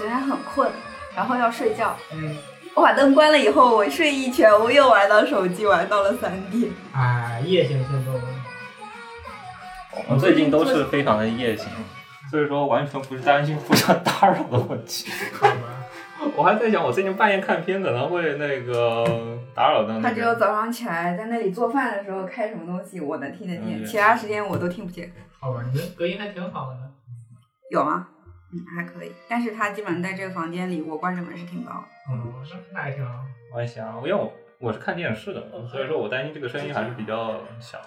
我昨天很困，然后要睡觉，嗯，我把灯关了以后，我睡一圈，我又玩到手机，玩到了三点。啊，夜行性动物。我最近都是非常的夜行，所以说完全不是担心互相打扰的问题。好吧。我还在想，我最近半夜看片可能会那个打扰到、那个。他只有早上起来在那里做饭的时候开什么东西，我能听得见，嗯其他时间我都听不见。好吧，你的隔音还挺好的呢。有吗？嗯，还可以。但是他基本上在这个房间里，我关着门是听不到的。嗯，那那还挺好。我还行，因为我我是看电视的，所以说我担心这个声音还是比较小的。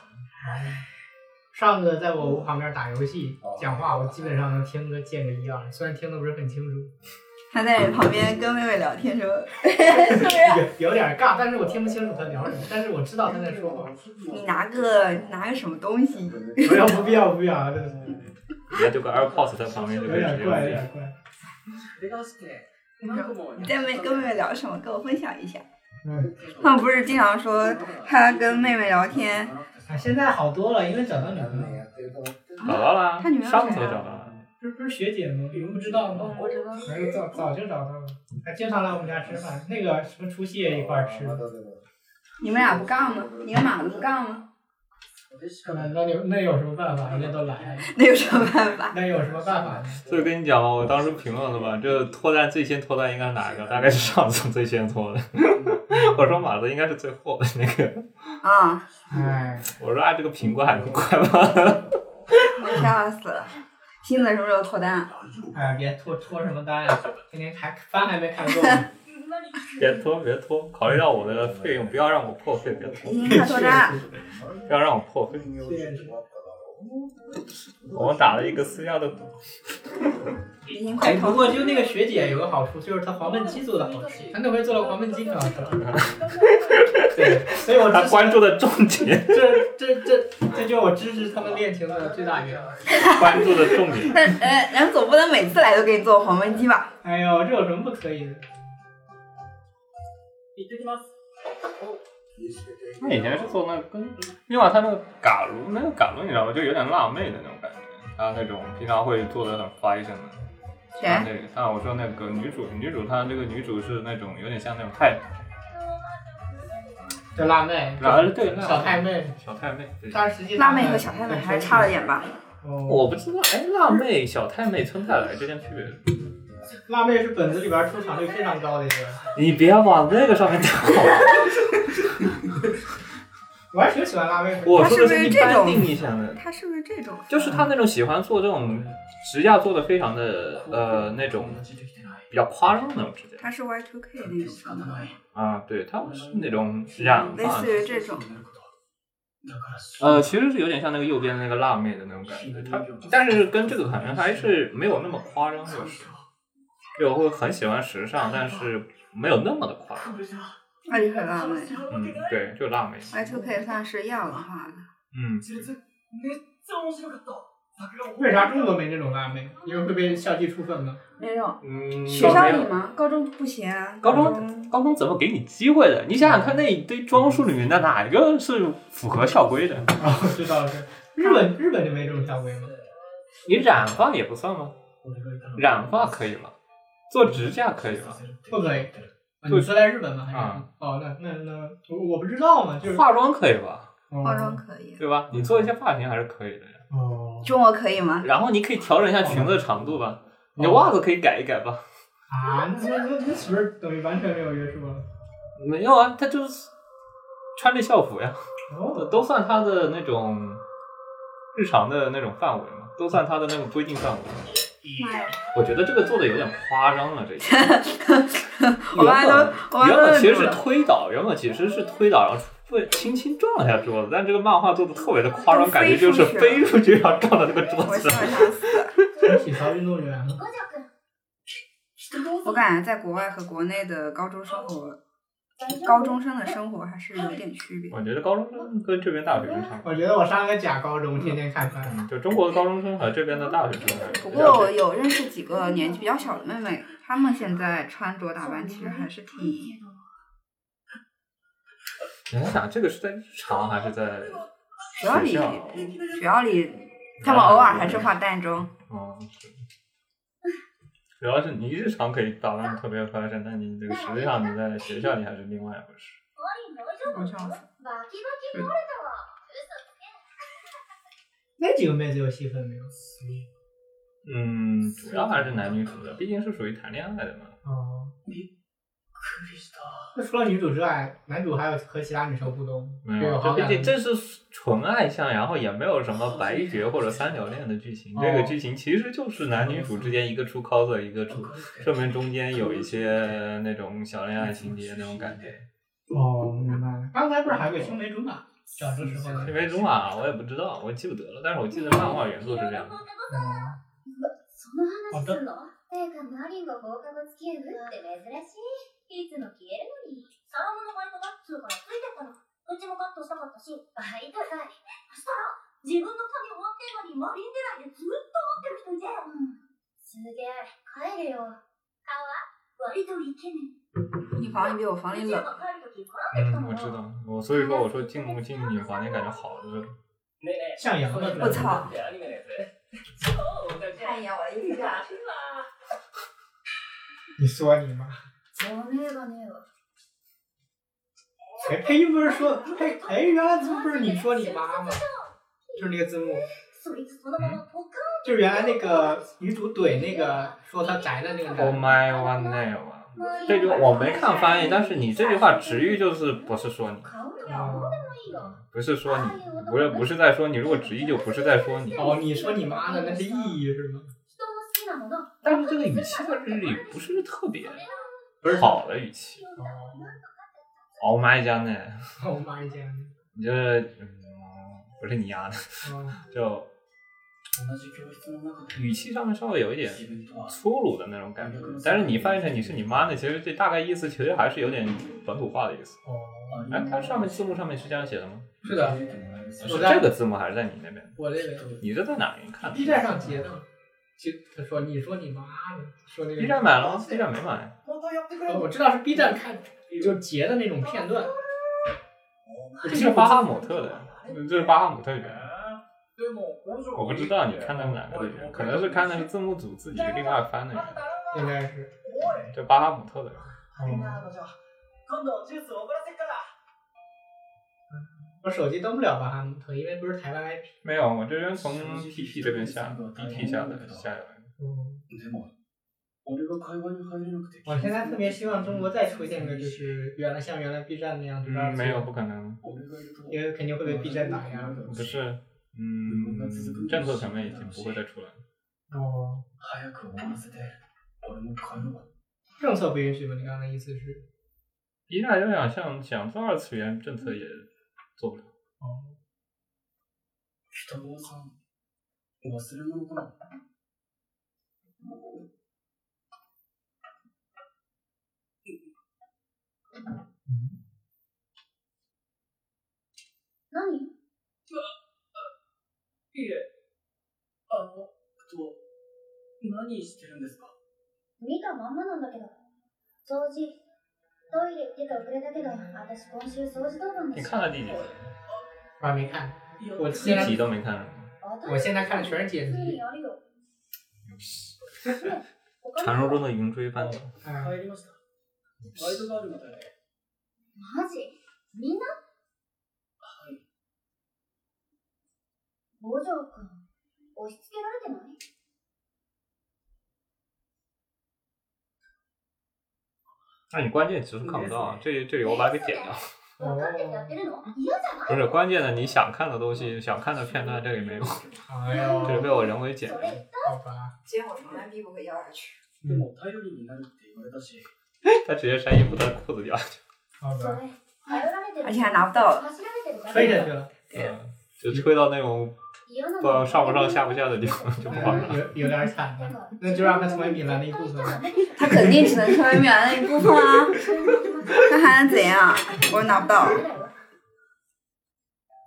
上次在我屋旁边打游戏讲话，我基本上能听个见个一二，虽然听的不是很清楚，他在旁边跟妹妹聊天说：“是不是？有有点尬，但是我听不清楚他聊什么，但是我知道他在说话。你拿个拿个什么东西？不要不必要不必要，真的是也就个 AirPods 在旁边就可以直接有点怪，有用点怪。你在妹跟妹妹聊什么？跟我分享一下。嗯，他们不是经常说他跟妹妹聊天，啊，现在好多了，因为找到女朋友了，找到了他女朋，友上次找到了。不是不是学姐吗？你们不知道吗？我知道。没有早早就找到了，还经常来我们家吃饭，那个什么除夕也一块儿吃的。你们俩不杠吗？你们马子不杠吗？那那有那有什么办法？人家都来了，那有什么办法？那有什么办法呢？所以跟你讲嘛，我当时评论了吧，这脱单最先脱单应该是哪个？大概是上次最先脱的。我说马子应该是最后的那个。啊、哎，我说啊，这个苹果还能快吗？我笑死了。新子什么时候脱单啊？哎呀，别脱脱什么单呀！今天还饭还没看够呢。别拖，别拖，考虑到我的费用，不要让我破费，别拖。不要让我破费。我们打了一个私下的赌，哎，不过就那个学姐有个好处，就是她黄焖鸡做的好吃，她那回做了黄焖鸡挺好吃的。对，所以我支持他关注的重点，这这这这就是我支持他们恋情的最大原因。关注的重点。但呃，人总不能每次来都给你做黄焖鸡吧？哎呦，这有什么不可以的？他以前是做那个跟，另外他那个嘎炉，那个嘎炉你知道吗？就有点辣妹的那种感觉。他那种平常会做的很 fashion 的。谁？啊，那个啊，我说那个女主，女主她这个女主是那种有点像那种太，就辣妹，啊对，辣小太妹，小太妹。对但是实际辣妹和小太妹还是差了点吧？哦，我不知道，哎，辣妹、小太妹、村太来之间区别是？辣妹是本子里边出场率非常高的一个，你别往那个上面跳。我还挺喜欢辣妹的。我说的她是一般这种定义下的，他是不是这种？就是他那种喜欢做这种指甲做的非常的呃那种比较夸张的那种指甲他是 Y two K 那种啊，对，他是那种染发类似于这种。呃，其实是有点像那个右边的那个辣妹的那种感觉，它但是跟这个可能还是没有那么夸张，就是，就我会很喜欢时尚，但是没有那么的夸张。那就很辣妹 嗯，对，就辣妹。，Y two K 算是亚文化的。嗯，为啥中国没这种辣妹？因为会被校纪处分吗？没有嗯，学校里吗？高中不行啊。高中高中怎么给你机会的？你想想看，那一堆装束里面的哪一个是符合校规的？哦，知道了。日本日本就没这种校规吗？你染发也不算吗？染发可以吗？做指甲可以吗？不可以。啊你说在日本吗？还是？啊哦，那那那我我不知道嘛，就是化妆可以吧？哦化妆可以。对吧？你做一些发型还是可以的呀。哦中国可以吗？然后你可以调整一下裙子的长度吧，你的袜子可以改一改吧。啊，那那那那岂不是等于完全没有约束了？没有啊，他就是穿着校服呀，哦，都算他的那种日常的那种范围嘛，都算他的那种规定范围。我觉得这个做的有点夸张了，这一点。我妈都我妈原本其实是。推倒，原本其实是推倒，然后会轻轻撞了一下桌子，但这个漫画做的特别的夸张，感觉就是飞出去然后撞到这个桌子上。笑想死。是体操运动员。我感觉在国外和国内的高中生活，高中生的生活还是有点区别。我觉得高中生跟这边大学生差不多，我觉得我上了个假高中，天天看番。嗯就中国的高中生和这边的大学生不过我有认识几个年纪比较小的妹妹，她们现在穿着打扮其实还是挺……你在想这个是在日常还是在学校里学校，嗯学校里，她们偶尔还是化淡妆。哦，是主要是你日常可以打扮的特别合身，但你这个实际上你在学校里还是另外一回事。那几个妹子有戏份没有？嗯，主要还是男女主的，毕竟是属于谈恋爱的嘛。哦。那除了女主之外，男主还有和其他女生互动？没有，这毕竟这是纯爱向，然后也没有什么白绝或者三角恋的剧情。这个剧情其实就是男女主之间一个出 cos，一个出，说明中间有一些那种小恋爱情节那种感觉。哦，明白了。刚才不是还有个青梅竹马？小的时候。青梅竹马我也不知道，我记不得了。但是我记得漫画原作是这样的。好的。いつも消えるのに。サラムのバイトが通からついてったの。うちもカットしたかったし、バイトかい。そしたら、自分の旅終わってんのにマリン狙いでずっと待ってる人いて。うん。すげえ、帰れよ。顔は割とイケメン。你房间比我房间冷。嗯，我知道，我所以说我说进进你房间感觉好就是。向阳的。我操！看一眼我的衣服。你说你妈。哎，配音不是说配哎，原来这不是你说你妈吗？就是那个字幕，就是原来那个女主怼那个说她宅的那个男。Oh my one name，这句我没看翻译，但是你这句话直译就是不是说你，不是说你，不是不是在说你，如果直译就不是在说你。哦，你说你妈的那是意义是吗？但是这个语气在这里不是特别。好的语气。Oh my god 呢？Oh my god！你这嗯，不是你丫的，就语气上面稍微有一点粗鲁的那种感觉。但是你翻译成你是你妈呢，其实这大概意思其实还是有点本土化的意思。哦。哎，它上面字幕上面是这样写的吗？是的。是这个字幕还是在你那边？我这边。你这在哪里看？B 站上截的。就他说：“你说你妈呢？说那个。” B 站买了吗？B 站没买。我知道是 B 站看就截的那种片段。这是巴哈姆特的，这是巴哈姆特语。我不知道你看的是哪个语言，可能是看的是字幕组自己另外翻的。应该是。这巴哈姆特的。我手机登不了吧因为不是台湾 IP。没有，我这边从 TP 这边下，BP 下的下来。我现在特别希望中国再出现个，就是原来像原来 B 站那样子。嗯，没有，不可能。因为肯定会被 B 站打压。不是，嗯，政策层面已经不会再出来了。哦。政策不允许吗？你刚刚的意思是？B 站要想像想做二次元，政策也做不了。哦。何？いえ、あの、と、何してるんですか？見たまんまなんだけど。掃除。トイレ行ってた遅れだけど、私今週掃除当番。你看了第几集？我还没看，我一集都没看。我现在看的全是剪辑。传说中的云追番。バイトがあるみたいで。マジ？みんな？はい。五条くん、押し付けられてない？那你关键其实看不到，这这里我把它给剪掉。不是关键的，你想看的东西，想看的片段，这里没有，这里被我人为剪掉。好吧。今天我床单必不会掉下去。他直接扇衣服，他裤子掉下去。好吧。而且还拿不到。吹下去了。嗯，就吹到那种不上不上下不下的地方就不好了。有有点惨了，那就让他成为米兰的一部分。他肯定只能成为米兰的一部分啊！那还能怎样？我拿不到。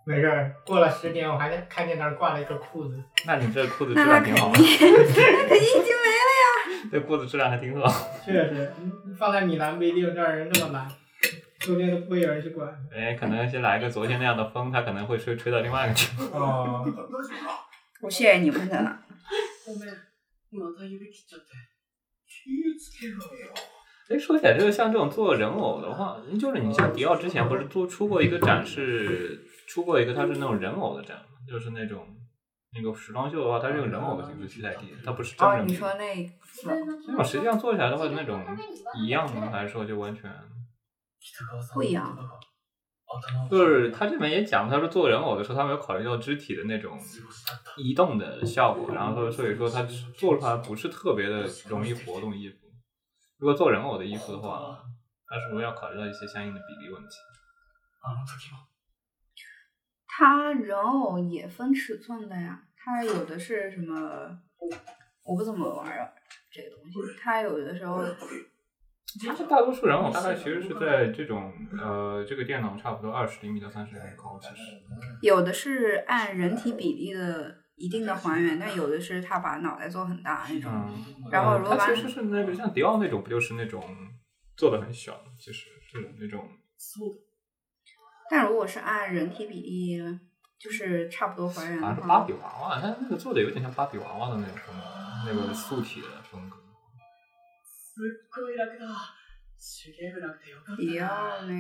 没事儿，过了十年，我还看见那儿挂了一个裤子。那你这裤子质量挺好。那肯定，那肯定已经没了呀。这裤子质量还挺好。确实，放在米兰不一定这儿人那么懒，说不定都不会有人去管。哎，可能先来个昨天那样的风，它可能会吹吹到另外一个地方。哦。我谢谢你们的。哎，说起来，这个像这种做人偶的话，就是你像迪奥之前不是做出过一个展示，出过一个它是那种人偶的展嘛，就是那种那个时装秀的话，它是用人偶的形式去代替，它不是真哦，人。你说那那种实际上做起来的话，那种一样吗？还是说就完全？不一样就是他这边也讲，他说做人偶的时候，他没有考虑到肢体的那种移动的效果，然后说所以说他做出来不是特别的容易活动衣服。如果做人偶的衣服的话，他是不是要考虑到一些相应的比例问题？あの時も它人偶也分尺寸的呀，它有的是什么？我不怎么玩儿这个东西，它有的时候 其实大多数人偶大概其实是在这种呃这个电脑差不多二十厘米到三十厘米高，其实有的是按人体比例的一定的还原，但有的是他把脑袋做很大那种。嗯，然后如果把它其实是那个像迪奥那种，不就是那种做的很小，其实是那种そうだ但如果是按人体比例，就是差不多还原的好像是芭话比，娃娃，它那个做的有点像芭比娃娃的那种风格，那个素体的风格。 すっごい楽だ手芸部なくてよかった迪な奥那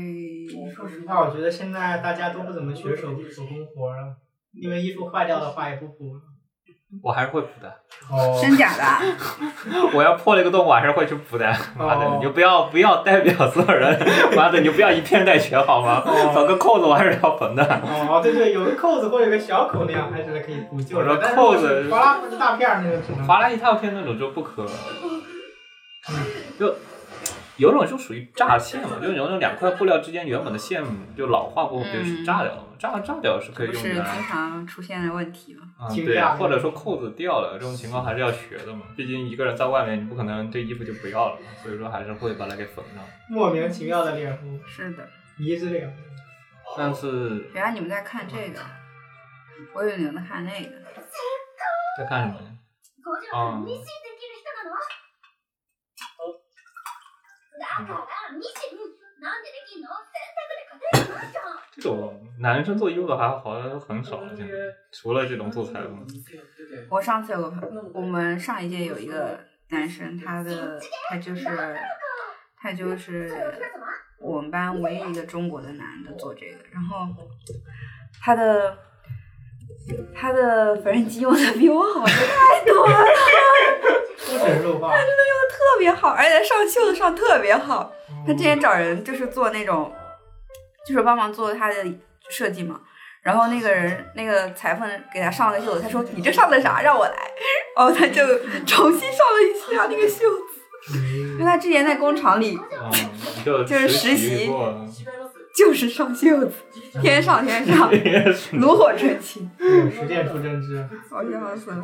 说实话，我觉得现在大家都不怎么学手手工活了，因为衣服坏掉的话也不补了。我还是会补的，哦真假的？我要破了一个洞，我还是会去补的。妈的，哦你就不要不要代表所有人，妈的，你就不要以偏概全好吗？哦找个扣子我还是要缝的。哦，对对，有个扣子或者有个小口那样还是可以补救的。我说但是扣子哗啦不是大片儿那个只能。划拉一大片那种就不可， 就有种就属于炸线嘛，就有那种两块布料之间原本的线就老化过后就是炸掉了嘛，炸炸掉是可以不是经。常出现的问题吗？对啊，或者说扣子掉了，这种情况还是要学的嘛。毕竟一个人在外面，你不可能这衣服就不要了嘛，所以说还是会把它给缝上。莫名其妙的脸红，是的，迷之脸红。但是原来你们在看这个，我以为你们在看那个。在看什么呢？五这种男生做衣服的还好像很少了，现在除了这种做裁缝。店やってて我上次有个朋友，我们上一届有一个男生，他的他就是他就是我们班唯一一个中国的男的做这个，然后他的他的缝纫机用的比我好的太多了， 出神入化。特别好，而且上袖子上特别好。他之前找人就是做那种，就是帮忙做他的设计嘛。然后那个人那个裁缝给他上了个袖子，他说：“你这上的啥？让我来。”然后他就重新上了一次他那个袖子，因为他之前在工厂里嗯，就就是实实习过。違います 就是上袖子，天上天上，炉火纯青，嗯实践出真知。我笑死了，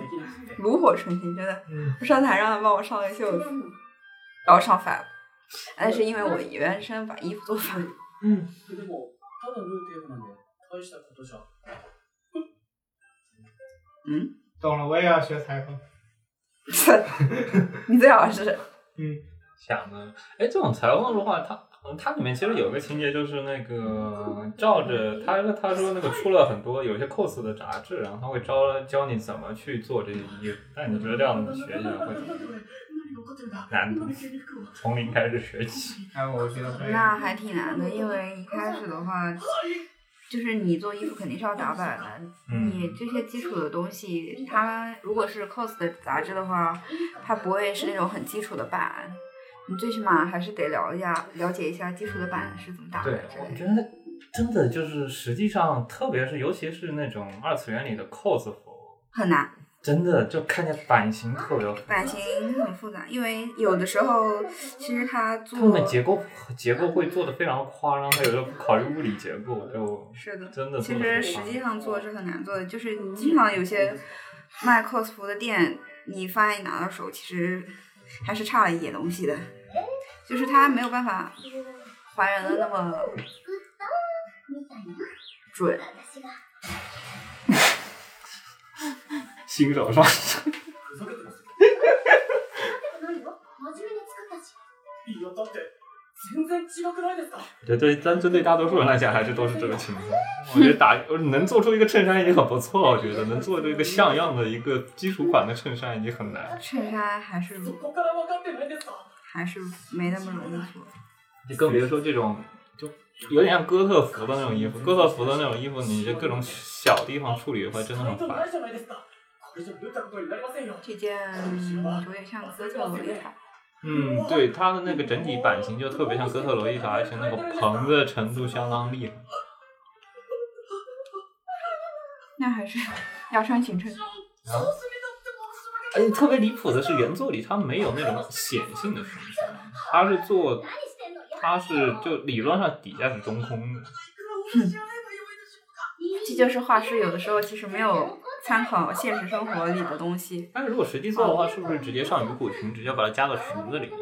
炉火纯青，真的。嗯，我上台让他帮我上了个袖子，然后上反了，但是因为我原身把衣服做反了。うんでもただ縫うテープなんで大したことじゃ懂了，我也要学裁缝。你最好是嗯，想的，哎，这种裁缝的话， 它它里面其实有一个情节，就是那个照着他他说那个出了很多有些 cos 的杂志，然后他会教教你怎么去做这些衣服。但你觉得这样学起来会怎么何が起こってるんだ难度？制服を从零开始学起。哎，我觉得会。那还挺难的，因为一开始的话，就是你做衣服肯定是要打版的，嗯你这些基础的东西，它如果是 cos 的杂志的话，它不会是那种很基础的版， 你最起码还是得聊一下了解一下基础的版是怎么打的对。我觉得真的就是实际上，特别是尤其是那种二次元里的 cos 服，很难，真的就看见版型特别复杂版型很复杂，因为有的时候其实它做他们结构结构会做的非常夸张，他有时候不考虑物理结构，就 是的，真的其实实际上做是很难做的，就是你经常有些卖 cos 服的店，你发现你拿到手，其实还是差了一点东西的，就是它没有办法还原的那么みたいな准。私が新手上 然違くないですか我觉得对，但针对大多数人来讲，还是都是这个情况。我觉得打能做出一个衬衫已经很不错了，我觉得能做出一个像样的一个基础款的衬衫已经很难。衬衫还是そこから分かってないですか还是没那么容易做。你更别说这种，就有点像哥特服的那种衣服。哥特服的那种衣服，你这各种小地方处理的话，真的很烦ない。じゃないですかこれじゃ縫ったことになりませんよ这件有点像哥特洛丽塔， 嗯，对，它的那个整体版型就特别像哥特洛丽塔，而且那个蓬的程度相当厉害。那还是要穿裙衬。然后，而且特别离谱的是，原作里它没有那种显性的裙身，它是做，它是就理论上底下是中空的。这就是画师有的时候其实没有参考现实生活里的东西。但是如果实际做的话，是不是直接上鱼骨裙，直接把它加到裙子里面？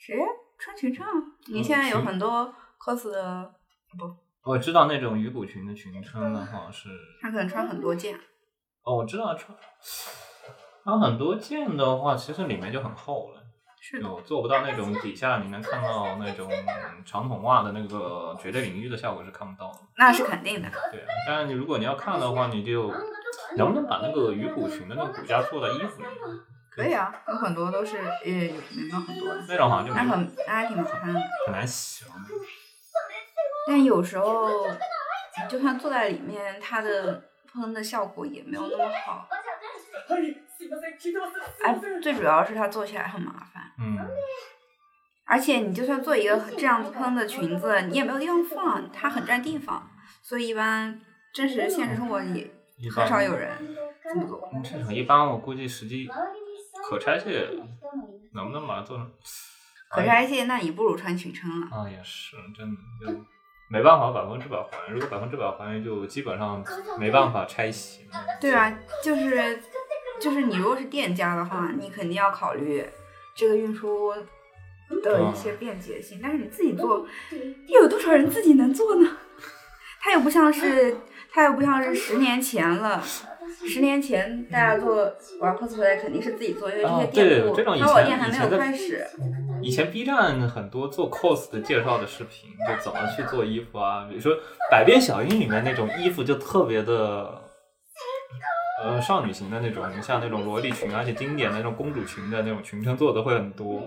谁穿裙撑啊？你现在有很多 cos 的不，我知道那种鱼骨裙的裙撑的话是，他可能穿很多件。哦，我知道穿，穿很多件的话，其实里面就很厚了。是的，就做不到那种底下你能看到那种长筒袜的那个绝对领域的效果是看不到的。那是肯定的。对，但是你如果你要看的话，你就能不能把那个鱼骨裙的那个骨架做在衣服里面？可以啊，有很多都是也有没有很多的，那种好像就没那很那还挺好看的。很难洗了。但有时候就算坐在里面，它的喷的效果也没有那么好。はいすいません聞いてますすい哎ません，最主要是它做起来很麻烦，嗯，而且你就算做一个这样子喷的裙子，你也没有地方放，它很占地方，所以一般真实现实生活里一 很少有人这么做。嗯这种一般我估计实际可拆卸能不能把它做成？可拆卸，那你不如穿裙撑了。啊，也是真的就没办法百分之百还原。如果百分之百还原，就基本上没办法拆洗。对啊，就是就是你如果是店家的话，你肯定要考虑这个运输的一些便捷性。但是你自己做，又有多少人自己能做呢？它又不像是，它又不像是十年前了。十年前大家做玩 cosplay 肯定是自己做，因为这些店铺，这种以淘宝前店还没有以前的开始。以前 B 站很多做 cos 的介绍的视频，就怎么去做衣服啊，比如说《百变小樱》里面那种衣服就特别的，呃，少女型的那种，像那种萝莉裙，而且经典的那种公主裙的那种裙撑做的会很多。《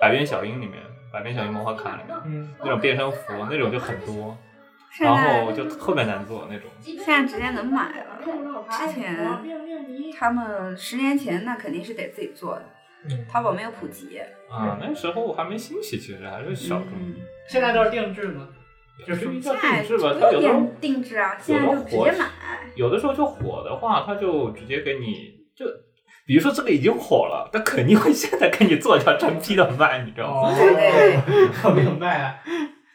百变小樱》里面，《百变小樱魔法卡》里面嗯，那种变身服那种就很多，现然后就特别难做那种。现在直接能买了。之前他们十年前那肯定是得自己做的，嗯淘宝没有普及。啊，那时候还没兴起，其实还是小众。嗯，现在都是定制吗？就是叫定制吧，它有的时候点定制啊，现在就直接买。有的时候就火的话，他就直接给你就，比如说这个已经火了，他肯定会现在给你做一条成批的卖，你知道吗？哦，对对对，我没有卖啊。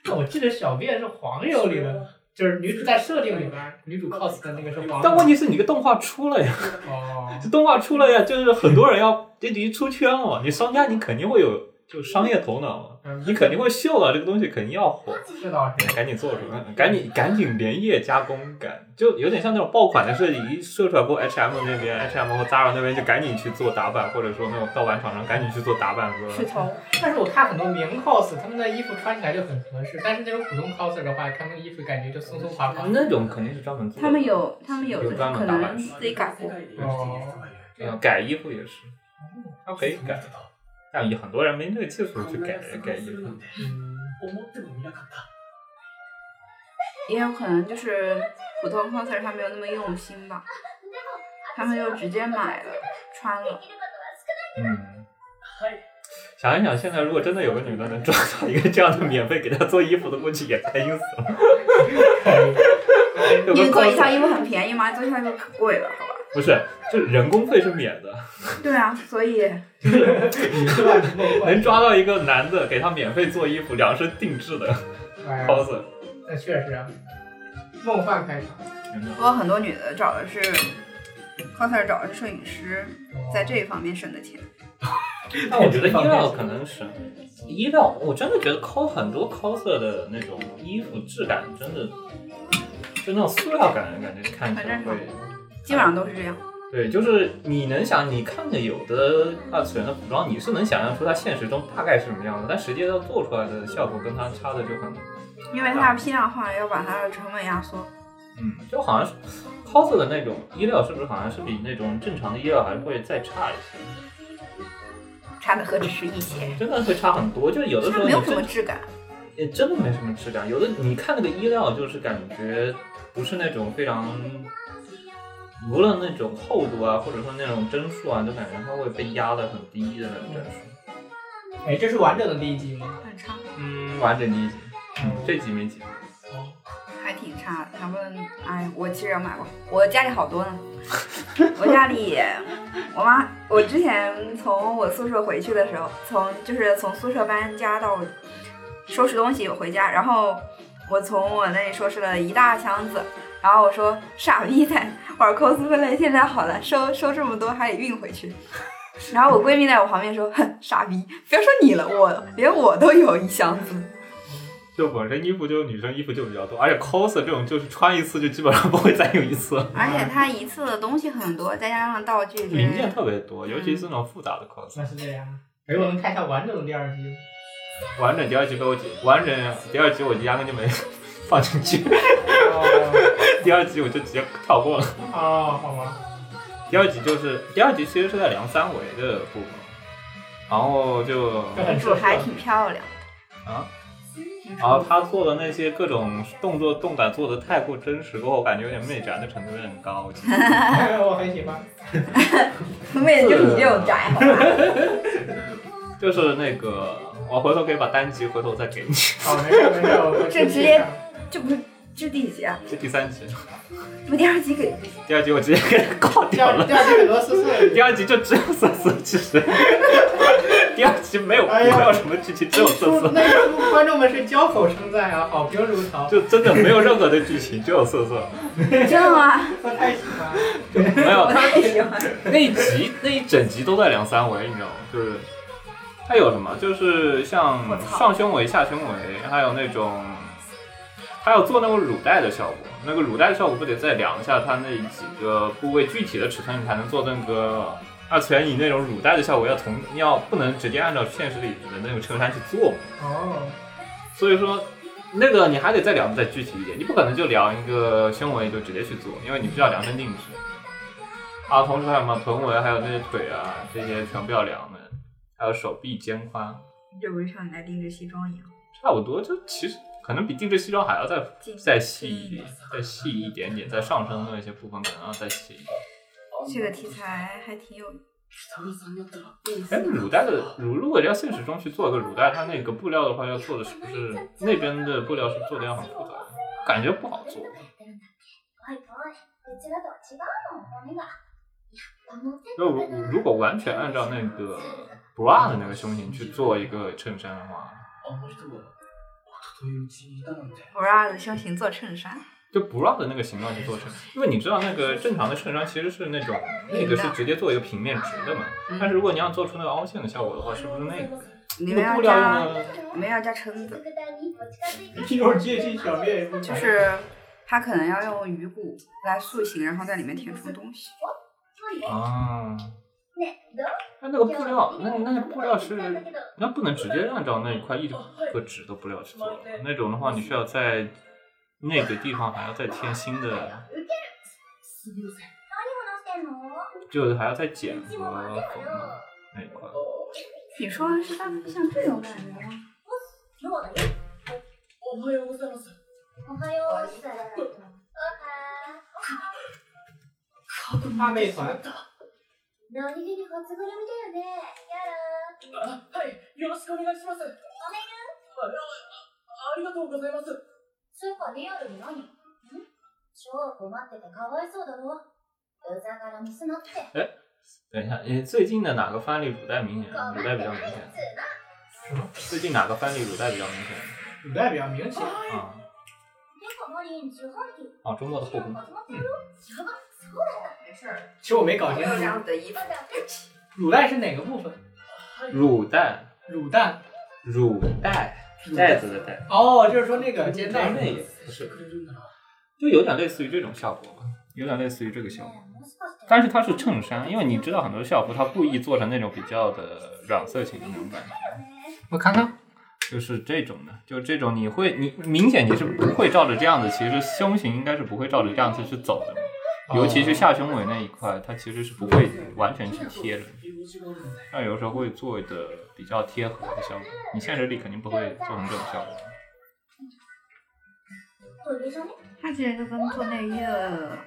但 我记得小便是黄油里的，就是女主在设定里边，女主 cos 的那个是黄油。但问题是你个动画出了呀，哦，这 动画出了呀，就是很多人要这已经出圈了嘛，你商家你肯定会有就商业头脑你肯定会嗅到这个东西肯定要火，这倒是。赶紧做出来，赶紧赶紧连夜加工赶，就有点像那种爆款的设计，一射出来过 H&M 那边，H&M 或 Zara 那边就赶紧去做打版，或者说那种盗版厂商赶紧去做打版和去头。但是我看很多名 cos，他们的衣服穿起来就很合适，但是那种普通 coser 的话，他们的衣服感觉就松松垮垮。那种肯定是专门做的。他们有，他们有有专门打版能自己改过。哦，嗯，改衣服也是，他可以改，但有很多人没那个技术去改改衣服。嗯，思ってもみなかった也有可能就是普通 coser 他没有那么用心吧，他们就直接买了穿了。嗯，はい想一想，现在如果真的有个女的能抓到一个这样的免费给她做衣服的，估计也开心死了。有个因为做一套 coser 衣服很便宜吗？做一套衣服可贵了，好吧？ 不是，就是人工费是免的，对啊，所以 就是能抓到一个男的给他免费做衣服，量身定制的哎呀 coser。那确实啊，梦幻开场。不过很多女的找的是 coser 找的是摄影师，在这一方面省的钱。但我觉得衣料可能是衣料，我真的觉得 cos 很多 coser 的那种衣服质感真的，就那种塑料感，感觉看起来会基本上都是这样。对，就是你能想，你看着有的二次元的服装，你是能想象出它现实中大概是什么样子，但实际上做出来的效果跟它差的就很，因为它批量化，要把它的成本压缩。嗯，就好像是 cos 的那种衣料，是不是好像是比那种正常的衣料还会再差一些？差的何止是一些，真的会差很多，就是有的时候没有什么质感。也真的没什么质感。有的你看那个衣料，就是感觉不是那种非常，无论那种厚度啊，或者说那种帧数啊，就感觉它会被压得很低的那种帧数。哎，这是完整的第一集吗？很差，嗯，完整第一集，嗯，这集没集。还挺差的。他们，哎，我其实也买过，我家里好多呢。我家里，我妈，我之前从我宿舍回去的时候，从就是从宿舍搬家到收拾东西回家，然后我从我那里收拾了一大箱子，然后我说傻逼在玩 cosplay，现在好了，收收这么多还得运回去。然后我闺蜜在我旁边说：“哼，傻逼，别说你了，我连我都有一箱子。”就本身衣服就女生衣服就比较多，而且 cos 这种就是穿一次就基本上不会再用一次，而且它一次的东西很多，再加上道具零件特别多，尤其是那种复杂的 cos。那是这样。哎，我们看一下完整的第二集？完整第二集被我解，完整第二集我压根就没放进去，哦，第二集我就直接跳过了。哦，好吗。第二集就是第二集其实是在梁三维的部分，然后就这很公主还挺漂亮。啊，然后他做的那些各种动作动感做的太过真实，过后我感觉有点媚宅的程度有点高。我很喜欢。媚的就你这种宅？就是那个，我回头可以把单集回头再给你，好，没事没事，我这直接这不是这是第几集啊？这第三集，不，第二集给 第二集我直接给它挂掉了，第二集很多私事。第二集就只有瑟瑟，其实第二集没有没有什么剧情，只有瑟瑟。那个观众们是交口称赞啊，好评如潮。就真的没有任何的剧情，只有瑟瑟。真的吗？我太喜欢。没有 我，太喜欢。那一集那一整集都在量三维，你知道吗？就是还有什么，就是像上胸围、下胸围，还有那种，还有做那个乳带的效果。那个乳带效果不得再量一下它那几个部位具体的尺寸，你才能做那个二次元以那种乳带的效果，要同要不能直接按照现实里的那种衬衫去做嘛。哦，所以说，那个你还得再量再具体一点，你不可能就量一个胸围就直接去做，因为你需要量身定制。啊，同时还有什么臀围，还有那些腿啊，这些全部要量的，还有手臂、肩宽，这不是像你来定制西装一样？差不多。就其实可能比定制西装还要再近再细一点，再细一点点，在上身的那些部分可能要再细一点。这个题材还挺有北川さんによったら意哎，思。乳带的乳，如果要现实中去做一个乳带，它那个布料的话，要做的是不是那边的布料是做的要很复杂，感觉不好做。おいおい、うちらとは違うの、骨が。やっぱ持って就如如果完全按照那个 bra 的那个胸型去做一个衬衫的话， bra 的胸型做衬衫，就 bra 的那个形状去做衬，因为你知道那个正常的衬衫其实是那种那个是直接做一个平面直的嘛，但是如果你要做出那个凹陷的效果的话，是不是那个里面要那个布料用加的里面要加撑子，副台に一歩近づいて一会儿接近小面部就是它可能要用鱼骨来塑形，然后在里面填充东西。啊？ ねどう那那个布料，那那个布料是那不能直接按照那一块一个纸的布料去做的，那种的话你需要在那个地方还要再添新的。すみません何話してんの就是还要再剪和缝的那一块。你说是大概像这种感觉吗？そうだよ。おはようございますおはようさ。おは大妹团。 何気に初ぐるみだよね。やら。あはいよろしくお願いしますあおめるあありがとうございますつうかリアルに何ん超困っててかわいそうだろ。うざがらみすなって。等一下，诶，最近的哪个番里乳带明显？乳带比较明显。什么？最近哪个番里乳带比较明显？乳带比较明显。啊，てかマリン自販機。哦，周末的后宫。始 まってるよ。やば、そうだった。没事儿，其实我没搞清我有这样楚，子的衣服。乳带是哪个部分？乳带，乳蛋。乳带，袋子的带，哦，就是说那个肩带那也不是，くれるんだな就有点类似于这种效果吧，有点类似于这个效果。もし 但是它是衬衫，因为你知道很多校服它故意做成那种比较的软色情的那种感觉，我看看，就是这种的，就这种你会你明显你是不会照着这样子，其实胸型应该是不会照着这样子去走的， 尤其是下胸围那一块，它其实是不会完全去贴的。那有时候会做的比较贴合的效果，你现实里肯定不会做成这种效果。トイレじゃね它其实就跟做内衣的，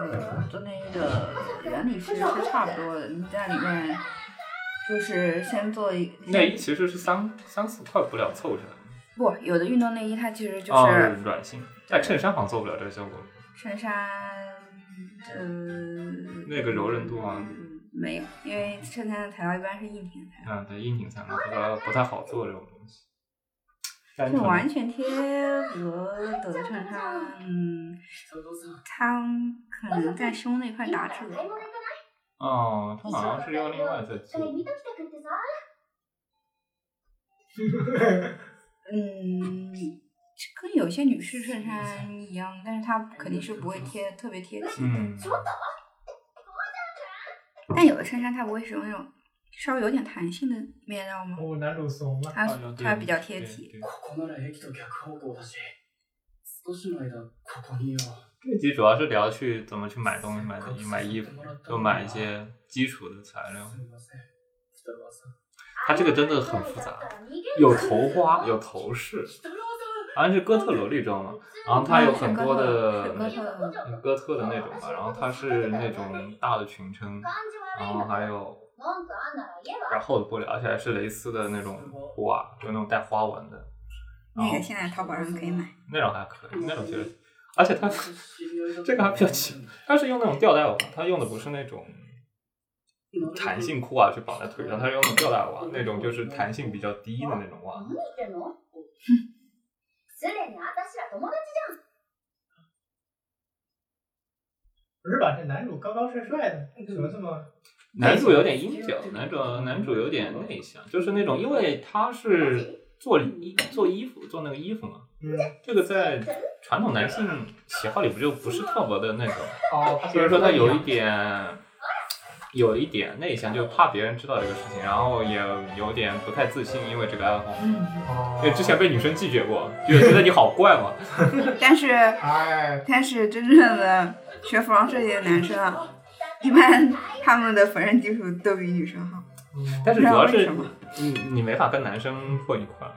呃，做内衣的原理其实是差不多的。你在里面就是先做一内衣其实是三三四块布料凑起来的，不，有的运动内衣它其实就哦是软性，在衬衫好像做不了这个效果， 衬衫，呃，那个柔韧度啊，嗯，没有，因为衬衫的材料一般是硬挺材料，嗯，对，硬挺才能不太不太好做这种东西。单是纯完全贴合的衬衫，嗯，它可能在胸那块打褶。買い物行かない哦，它好像是要另外再做。それ見ときたくってさ嗯， 跟有些女士衬衫一样，但是它肯定是不会贴特别贴体。嗯，但有的衬衫它不会使用那种稍微有点弹性的面料吗？哦，男主怂了。它好像对它比较贴体。对对ここなら駅と逆方向だし少しの間ここにいよう这集主要是聊去怎么去买东西、买买衣服，就买一些基础的材料。すみません北川さん它这个真的很复杂，有头花，有头饰， 好像是哥特萝莉装嘛。然后它有很多的是哥特的嗯哥特的那种嘛，然后它是那种大的裙撑，感じ悪然いの后还有文句あんなら言えば然后厚的布料，而且还是蕾丝的那种花，就那种带花纹的。然后那个现在淘宝上可以买。那种还可以，那种其实，而且它这个还比较奇，它是用那种吊带袜，它用的不是那种弹性裤袜去绑在腿上，它是用那种吊带袜，那种就是弹性比较低的那种袜。 何言ってんのすでに私ら友達じゃん不是吧？这男主高高帅帅的，怎么这么？男主有点阴角，男主男主有点内向，就是那种，因为他是做衣做衣服做那个衣服嘛，嗯，这个在传统男性喜好里不就不是特别的那个，哦，所以说他有一点 有一点内向，就怕别人知道这个事情，然后也有点不太自信，因为这个爱好，哦因为之前被女生拒绝过，就觉得你好怪嘛。但是哎，但是真正的学服装设计的男生啊，一般他们的缝纫技术都比女生好。嗯但是主要是什么你你没法跟男生混一块儿。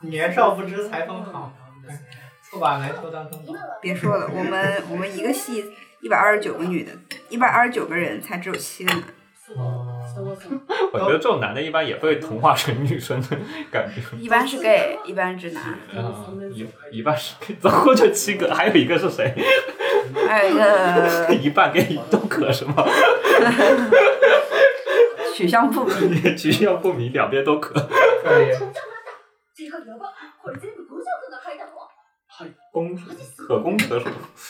年少不知裁缝好，哎错把篮球当正道。别说了，我们我们一个系一百二十九个女的，一百二十九个人才只有七个男。哦，我觉得这种男的一般也被同化成女生的感觉。一般是 gay，一般是直男，嗯，一一半是 gay，总共就七个，还有一个是谁？还有一个一半 gay 都可是吗？取向不明。取向不明，两边都可。可以。攻可攻可守。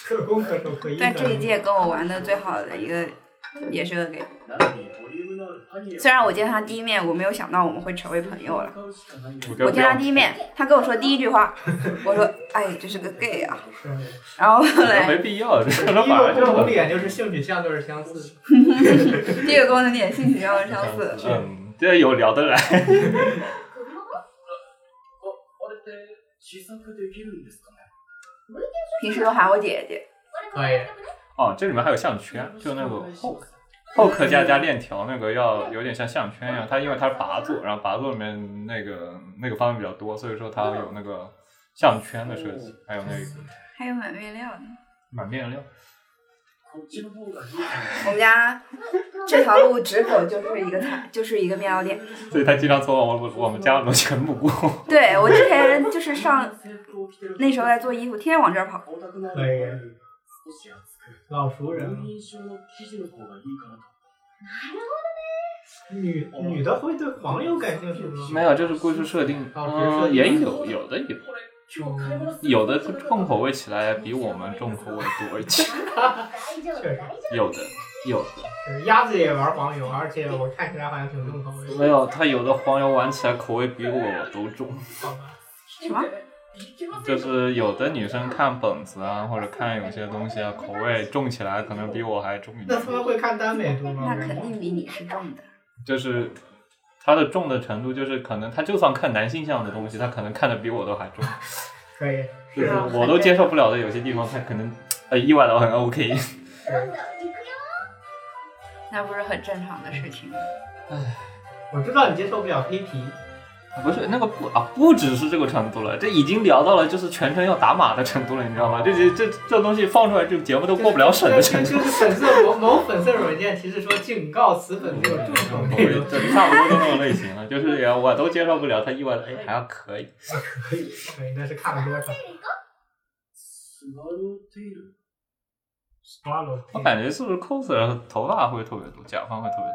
可攻可守可一但这一届跟我玩的最好的一个也是个 gay，なのにボリュームのあるパニエ虽然我见他第一面，我没有想到我们会成为朋友了。買うしかない我我见他第一面，他跟我说第一句话，我说：“哎，这是个 gay 啊。”然后后可能没来必要，这可能第一反而就个共同很点就是性取向都是相似的。第二个共同点性取向是相似。嗯，这有聊得来。 平时都喊我姐姐。可以。哦，这里面还有项圈，就那个 hook。hook 加加链条，那个要有点像项圈一样。它因为它是拔座，然后拔座里面那个那个方面比较多，所以说它有那个项圈的设计，还有那个还有买面料的。满面料。我们家这条路直口就是一个菜，就是一个面料店。所以他经常从我们我们家楼前路过。对我之前就是上な制服を着てる那时候在做衣服，天天往这儿跑。光沢のあ可以る少し厚く老熟人了好。印象の生地の方がいいかなと女女的会对黄油感兴趣吗？没有，这是故事设定。哦只是设嗯，定也有有的有， これ今日買い物する有的重口味起来比我们重口味多一些。大丈夫大丈夫有的有的是鸭子也玩黄油，而且我看起来好像挺重口味的。没有，它有的黄油玩起来口味比我都重。好吧，什么？ 就是有的女生看本子啊，或者看有些东西啊，口味重起来可能比我还重一点那。他们会看耽美图吗？那肯定比你是重的。就是 她的重的程度，就是可能他就算看男性向的东西，他可能看的比我都还重。可以。就是我都接受不了的有些地方，他可能呃意外的很 OK。那不是很正常的事情吗？我知道你接受不了黑皮，不是那个不啊，不只是这个程度了，这已经聊到了就是全程要打码的程度了，你知道吗？这这这这东西放出来，这个节目都过不了审的程度。就是粉色某某粉色软件提示说警告此粉没有正统内容。这差不多就那种类型了，就是也我都接受不了，他意外的哎还要可以，可以可以，但是看了多少？スワローテイル花楼我感觉是不是 cos 的头发会特别多，假发会特别多。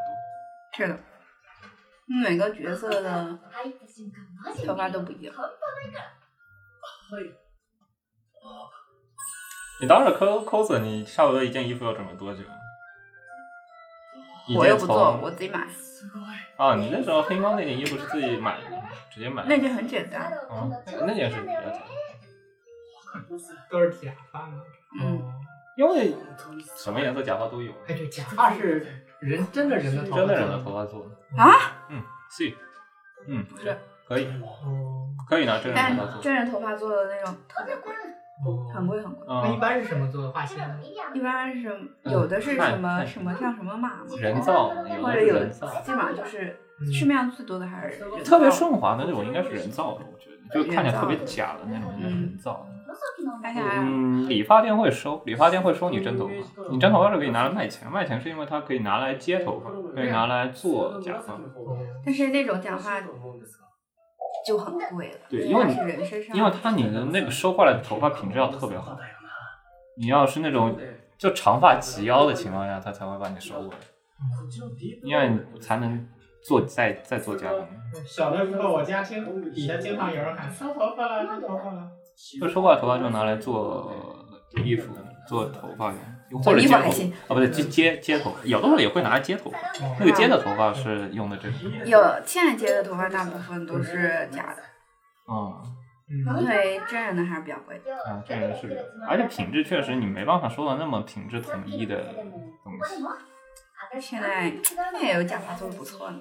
是的，每个角色的入った瞬間マジで 头发都不一样。はい。你当时 cos cos，你差不多一件衣服要准备多久？一件我又不做，从我自己买，すごい。啊，你那时候黑猫那件衣服是自己買的，直接买的。那就很简单。哦，那那件是比较简单，都是假发吗？嗯哦，因为什么颜色假发都有，哎，对，假发是人真的人的头发，真的人的头发做的。啊？嗯，是， 嗯，是，可以，哦，可以拿真人但头发做。真人头发做的那种特别贵，哦很贵很贵。嗯，那一般是什么做的？发型？一般是有的是什么什么像什么马吗，人造，的或者有的，基本上就是嗯市面上最多的还是人造特别顺滑的那种应该是人造的，我觉得，就看起来特别假的那种应该是人造的。嗯，理发店会收，理发店会收你真头发，你真头发是可以拿来卖钱，卖钱是因为它可以拿来接头发，可以拿来做假发。但是那种假发就很贵了，对因为你是人身上，因为它你的那个收过来的头发品质要特别好，你要是那种就长发及腰的情况下，它才会把你收过来，因为你才能做再再做加工。小的时候，我家经底下经常有人喊收头发了，收头发了。就收过来头发就拿来做衣服、做头发用，或者接头衣服还行啊，不对，接接接头，有的时候也会拿来接头发。那个接的头发是用的这个，有现在接的头发大部分都是假的，嗯，嗯，因为真人的还是比较贵。啊，真人是而且品质确实你没办法说的那么品质统一的东西。现在现在也有假发做的不错呢。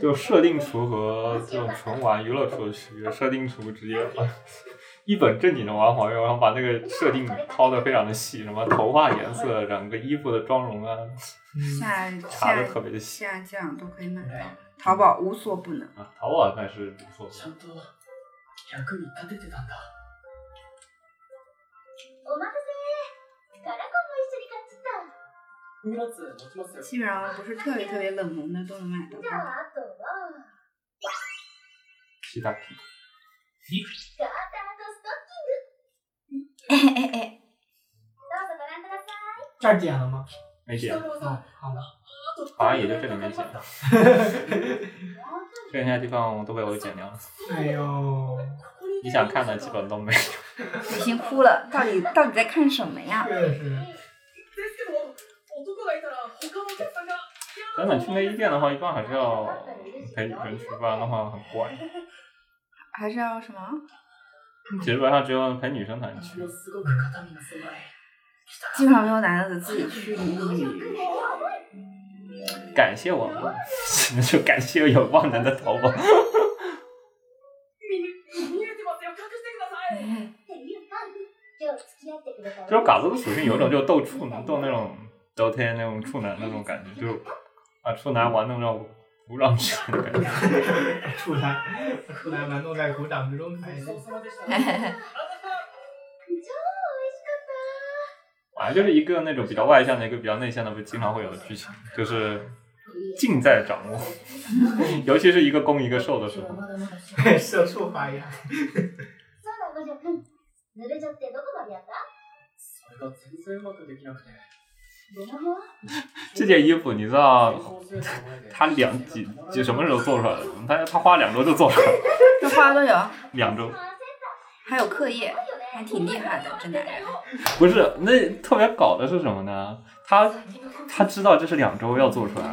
就设定厨和这种纯玩娱乐厨的区别，设定厨直接把 一本正经的玩黄油，然后把那个设定掏的非常的细，什么头发颜色、整个衣服的妆容啊，现在现查的特别的细现在基本上都可以买到，淘宝无所不能。啊。淘宝那是不错的。ち基本上不是特别特别冷门的都能买到じゃ。ああとは西大皮，スカーターとストッキング哎哎哎，どうぞご覧ください这儿剪了吗？没剪，哦，好的。好像也就这里没剪，剩下的地方都被我剪掉了。哎呦，你想看的基本都没有。已经哭了，到底到底在看什么呀？确实。 ですけど、男がいたら他のお客さんが。等等去内衣店的话，一般还是要陪女生去，不然的话很怪。还是要什么？基本上只有陪女生才能去も。すごく肩身が狭い。基本上没有男的自己去女感谢网络，就感谢有万能的淘宝。見見えてますよ。隠してください。っていうか今日付き合ってくれた这种嘎子的属性有一种就是斗处男，斗那种 斗天那种处男那种感觉，就啊处男玩弄那种鼓掌之类的感觉。处男，处男玩弄在鼓掌之中。哎ごちそうさまでした。あなた超美味しかった反正就是一个那种比较外向的，一个比较内向的，不是经常会有的剧情，就是尽在掌握，尤其是一个攻一个受的时候。まだまだ社畜发言。 这件衣服你知道 他两几 几什么时候做出来的？他他花两周就做出来了，这花了多久？两周。还有课业，还挺厉害的，这男人。不是，那特别搞的是什么呢？他他知道这是两周要做出来，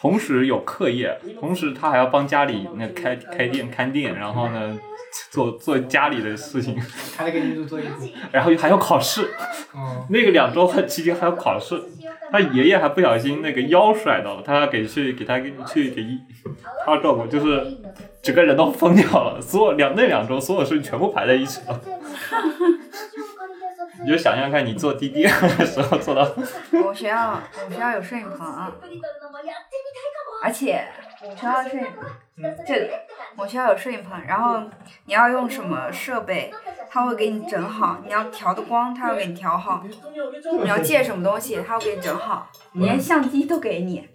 同时有课业，同时他还要帮家里那开开店看店，然后呢做做家里的事情，还得给女主做衣服。然后还要考试。哦，那个两周期间还要考试，他爷爷还不小心那个腰摔到了，他要给去给他给去给医，他照顾，就是整个人都疯掉了，所有两那两周所有事情全部排在一起了。你就想象看，你坐滴滴的时候坐到，我们学校我们学校有摄影棚，而且我们学校摄影这里我们学校有摄影棚，然后你要用什么设备，他会给你整好，你要调的光，他会给你调好，你要借什么东西，他会给你整好，连相机都给你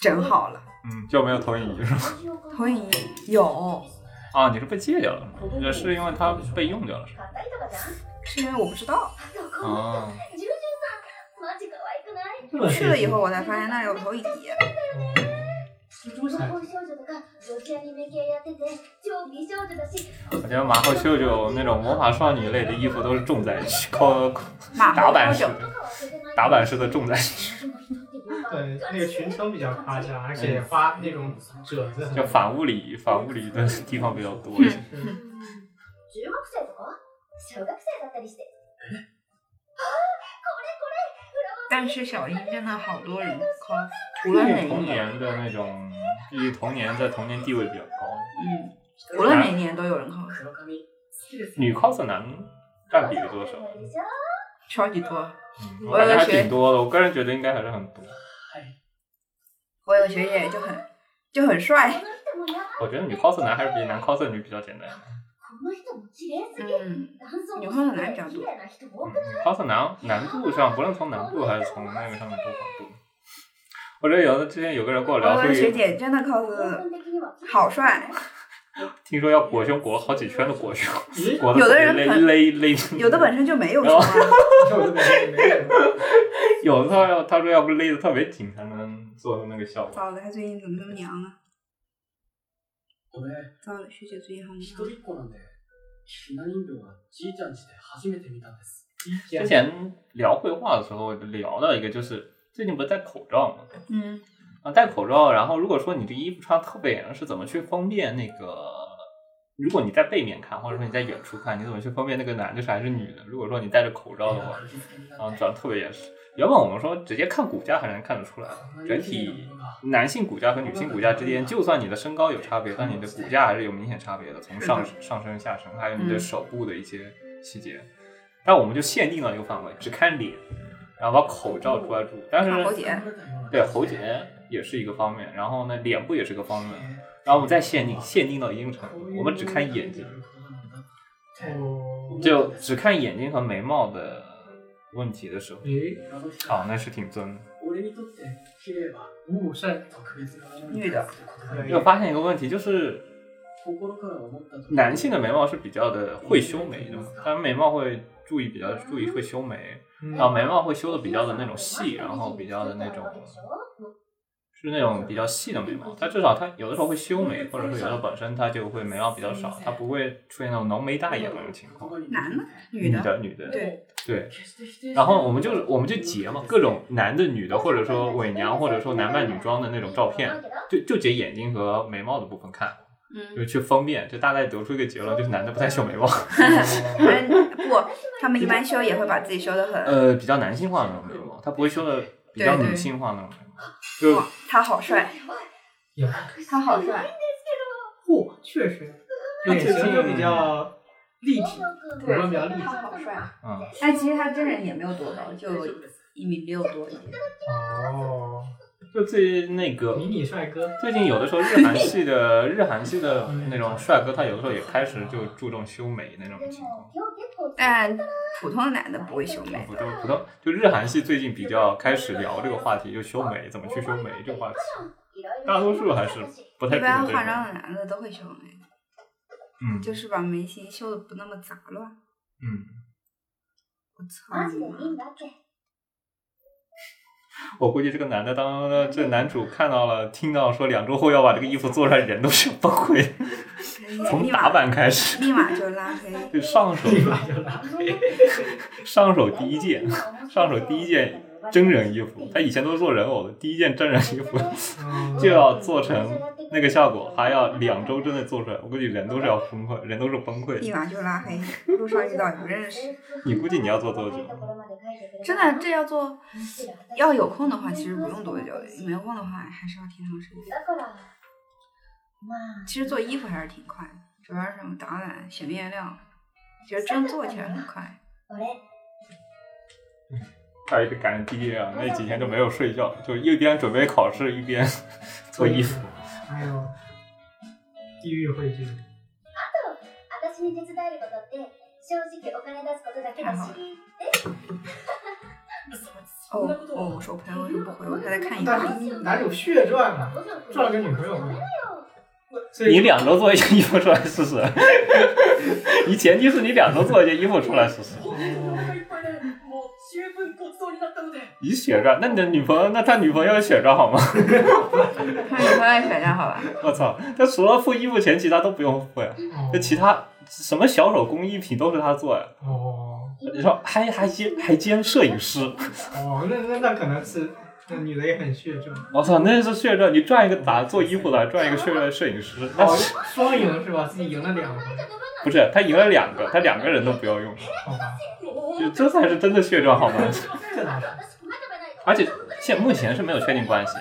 整好了。嗯，就没有投影仪是吗？投影仪有，啊，你是被借掉了，这是因为它被用掉了是吧？是因为我不知道，啊，マジ可愛くない这么去了以后我才发现那儿有投影仪。魔法少女とか女子アニメ系やってて超美少女だし我觉得马后秀秀那种魔法少女类的衣服都是重灾区，靠马打版式后秀秀，打版式的重灾区，对，那个裙撑比较夸张，而且花那种褶子很就反物理反物理的地方比较多一些。中学生とか 小学生だったりして但是小樱真的好多人 cos，无论哪一童年，年的那种，毕竟童年在童年地位比较高，嗯，无论哪一年都有人 cos，黒髪女 cos 男占比例多少？でしょ超级多。嗯，我感觉还挺多的，我个人觉得应该还是很多。我有个学姐就很就很帅，この人もやばい我觉得女 cos 男还是比男 cos 女比较简单。 この人も綺麗すぎる嗯，男装女装的男比较多綺麗な人多嗯くない，cos 难难度上，不论从难度还是从那个上面多广度。我觉得有的之前有个人跟我我有个学聊说，姐真的根 cos 本的には好帅，听说要裹胸裹好几圈的裹胸，咦，裹的有的人勒很勒勒，有的本身就没有胸啊。我都没没看过。有的他要他说要不勒的特别紧才能做出那个效果。糟了，她最近怎么那么娘啊？ 俺糟了，学姐最近好一娘。人っ子なんでひな人形はじいちゃん家で初めて見たんです之前聊绘画的时候聊到一个，就是最近不是戴口罩吗？嗯，啊，戴口罩，然后如果说你这衣服穿特别严，是怎么去分辨那个？如果你在背面看，或者说你在远处看，你怎么去分辨那个男的是还是女的？如果说你戴着口罩的话，啊，长得特别严实。 原本我们说直接看骨架还能看得出来，整体男性骨架和女性骨架之间，就算你的身高有差别，但你的骨架还是有明显差别的，从上上身、下身，还有你的嗯。手部的一些细节。但我们就限定了一个范围，只看脸，然后把口罩抓住。但是喉结，对喉结也是一个方面，然后呢，脸部也是个方面，然后我们再限定，限定到一定程度，我们只看眼睛，哦，就只看眼睛和眉毛的问题的时候，诶，哦，那是挺尊的。俺にとって綺麗は五五是特別なもの女的可以又发现一个问题，就是心から思った時男性的眉毛是比较的会修眉的嘛，他们眉毛会注意比较注意会修眉，嗯然后眉毛会修的比较的那种细，然后比较的那种 是那种比较细的眉毛，它至少它有的时候会修眉，或者说有的本身它就会眉毛比较少，它不会出现那种浓眉大眼那种情况。男的，女女的，女的，对。对，然后我们就我们就截嘛，各种男的女的，或者说伪娘，或者说男扮女装的那种照片，就就截眼睛和眉毛的部分看，嗯，就去分辨，就大概得出一个结论，就是男的不太修眉毛，嗯不，他们一般修也会把自己修的很，呃，比较男性化的那种眉毛，他不会修的比较女性化那种眉毛，就哇，他好帅，有，他好帅，嚯，确实，脸型就比较立体，五官比较立体。他好帅。嗯，但其实他真人也没有多高，就一米六多一点。哦，就最那个迷你帅哥，最近有的时候日韩系的日韩系的那种帅哥，他有的时候也开始就注重修眉那种情况。但普通的男的不会修眉不，就普通就日韩系最近比较开始聊这个话题，就修眉怎么去修眉这个话题，大多数还是不太一般注重这个。化妆的男的都会修眉，嗯就是把眉形修的不那么杂乱。嗯，我操マジで你妈！いいんだっけ我估计这个男的当这男主看到了，听到说两周后要把这个衣服做出来，人都是崩溃， 从打立马版开始，立马就拉黑。就上手立马就拉黑。上手第一件，上手第一件真人衣服，他以前都是做人偶的，第一件真人衣服嗯 就要做成那个效果，还要两周之内做出来，我估计人都是要崩溃，人都是崩溃的。立马就拉黑，路上遇到也不认识。你估计你要做多久？真的，这要做，要有空的话，其实不用多久的；没有空的话，还是要挺长时间。其实做衣服还是挺快的，主要是什么导览、选面料，其实真做起来很快。他一个赶地铁啊，那几天都没有睡觉，就一边准备考试一边做衣服。哎呦，地狱汇聚。私に手伝えることって正直お金出すことだけだし哦哦，我说我朋友为什么不回我？他在看一但个。是哪有血赚啊？赚了个女朋友。 所以你两周做一件衣服出来试试，你前提是你两周做一件衣服出来试试。お腹いっぱいでもう十分ごちそうになったので你血赚，那你的女朋友，那他女朋友血赚好吗？他女朋友也选项好吧？我操，他除了付衣服钱，其他都不用付呀。哦这其他什么小手工艺品都是他做呀。哦你说还还兼还兼摄影师，哦，那那那可能是 那女的也很血赚。我操，那是血赚！你赚一个打做衣服的，赚一个血赚摄影师，那哦是，双赢是吧？自己赢了两回，不是他赢了两个，他两个人都不要用，好吧？就这才是真的血赚好吗？这哪是？而且现目前是没有确定关系，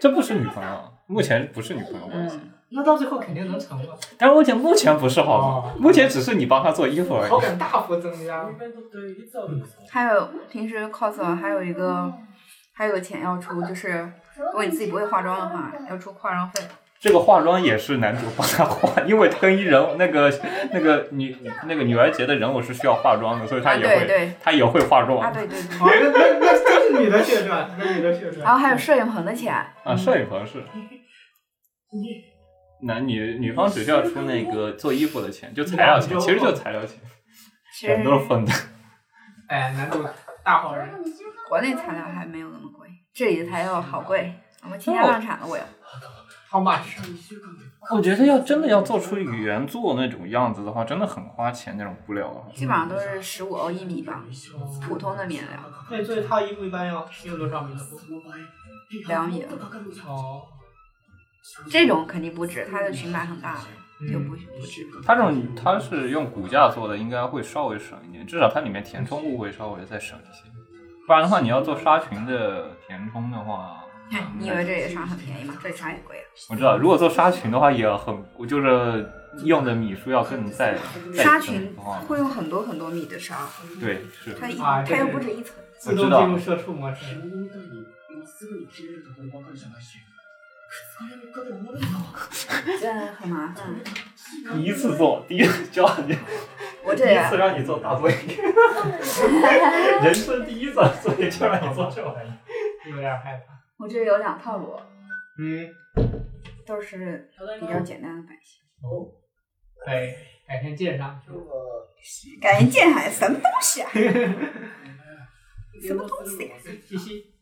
这不是女朋友，目前不是女朋友关系。嗯，那到最后肯定能成了，但是目前目前不是好吗哦？目前只是你帮他做衣服而已。好感大幅增加。イベントっていつあるんですか还有平时 cos 完还有一个 还有个钱要出，就是如果你自己不会化妆的话，要出化妆费。这个化妆也是男主帮他化，因为更衣人那个那个女那个女儿节的人偶是需要化妆的，所以他啊，也会、对对他也会化妆啊，对对对。哦，那那那都是女的血赚，那女的血赚。然后还有摄影棚的钱，啊，摄影棚是。男女女方只需要出那个做衣服的钱，就材料钱，其实就材料钱，其实钱都是分的。哎，男主大好人。国内材料还没有那么贵，这里的材料好贵。我们倾家荡产了，我要。 How much？一週間で我觉得要真的要做出原作那种样子的话，真的很花钱那种布料的话。基本上都是十五欧一米吧，普通的面料。那所以他衣服一般要用多少米的布？その場合两米かかるんじゃ哦，这种肯定不止，它的裙摆很大的，就不嗯，不止。它这种它是用骨架做的，应该会稍微省一点，至少它里面填充物会稍微再省一些。 不然的话，你要做纱裙的填充的话，哎你以为这里的纱很便宜吗？这里纱也贵啊。我知道，如果做纱裙的话也很，就是用的米数要更再再增纱裙，会用很多很多米的纱，对是。它它又不止一层。自动进入社畜模式。標語みたいにまっすぐに切れるところばかりじゃないし2日3日で終わるんだ真的很麻烦。第一次做，第一次教你，第我这一次让你做大作业，人生第一次，所以就让你做这玩意。有点害怕。我这有两套螺，嗯，都是ただいま比较简单的版型。可以，改天鉴赏。感觉剑海什么东西啊？電話するの忘れ西西，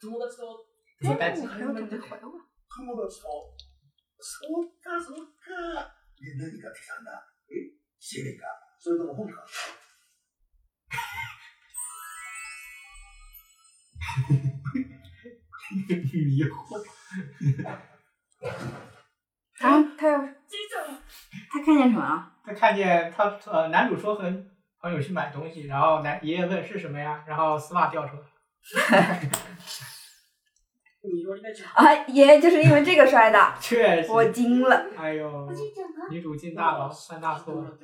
友達と你带我还有准备回我。 友達とそうかそうかで何買ってきたんだえ CD かそれとも本か迷惑。啊，他要じいちゃん他看见什么了？他看见他呃，男主说和朋友去买东西，然后男爷爷问是什么呀，然后丝袜掉出来。 二割目じゃん啊，爷爷就是因为这个摔的，确实，我惊了。哎呦お，じいちゃんが女主进大牢，犯大错了。打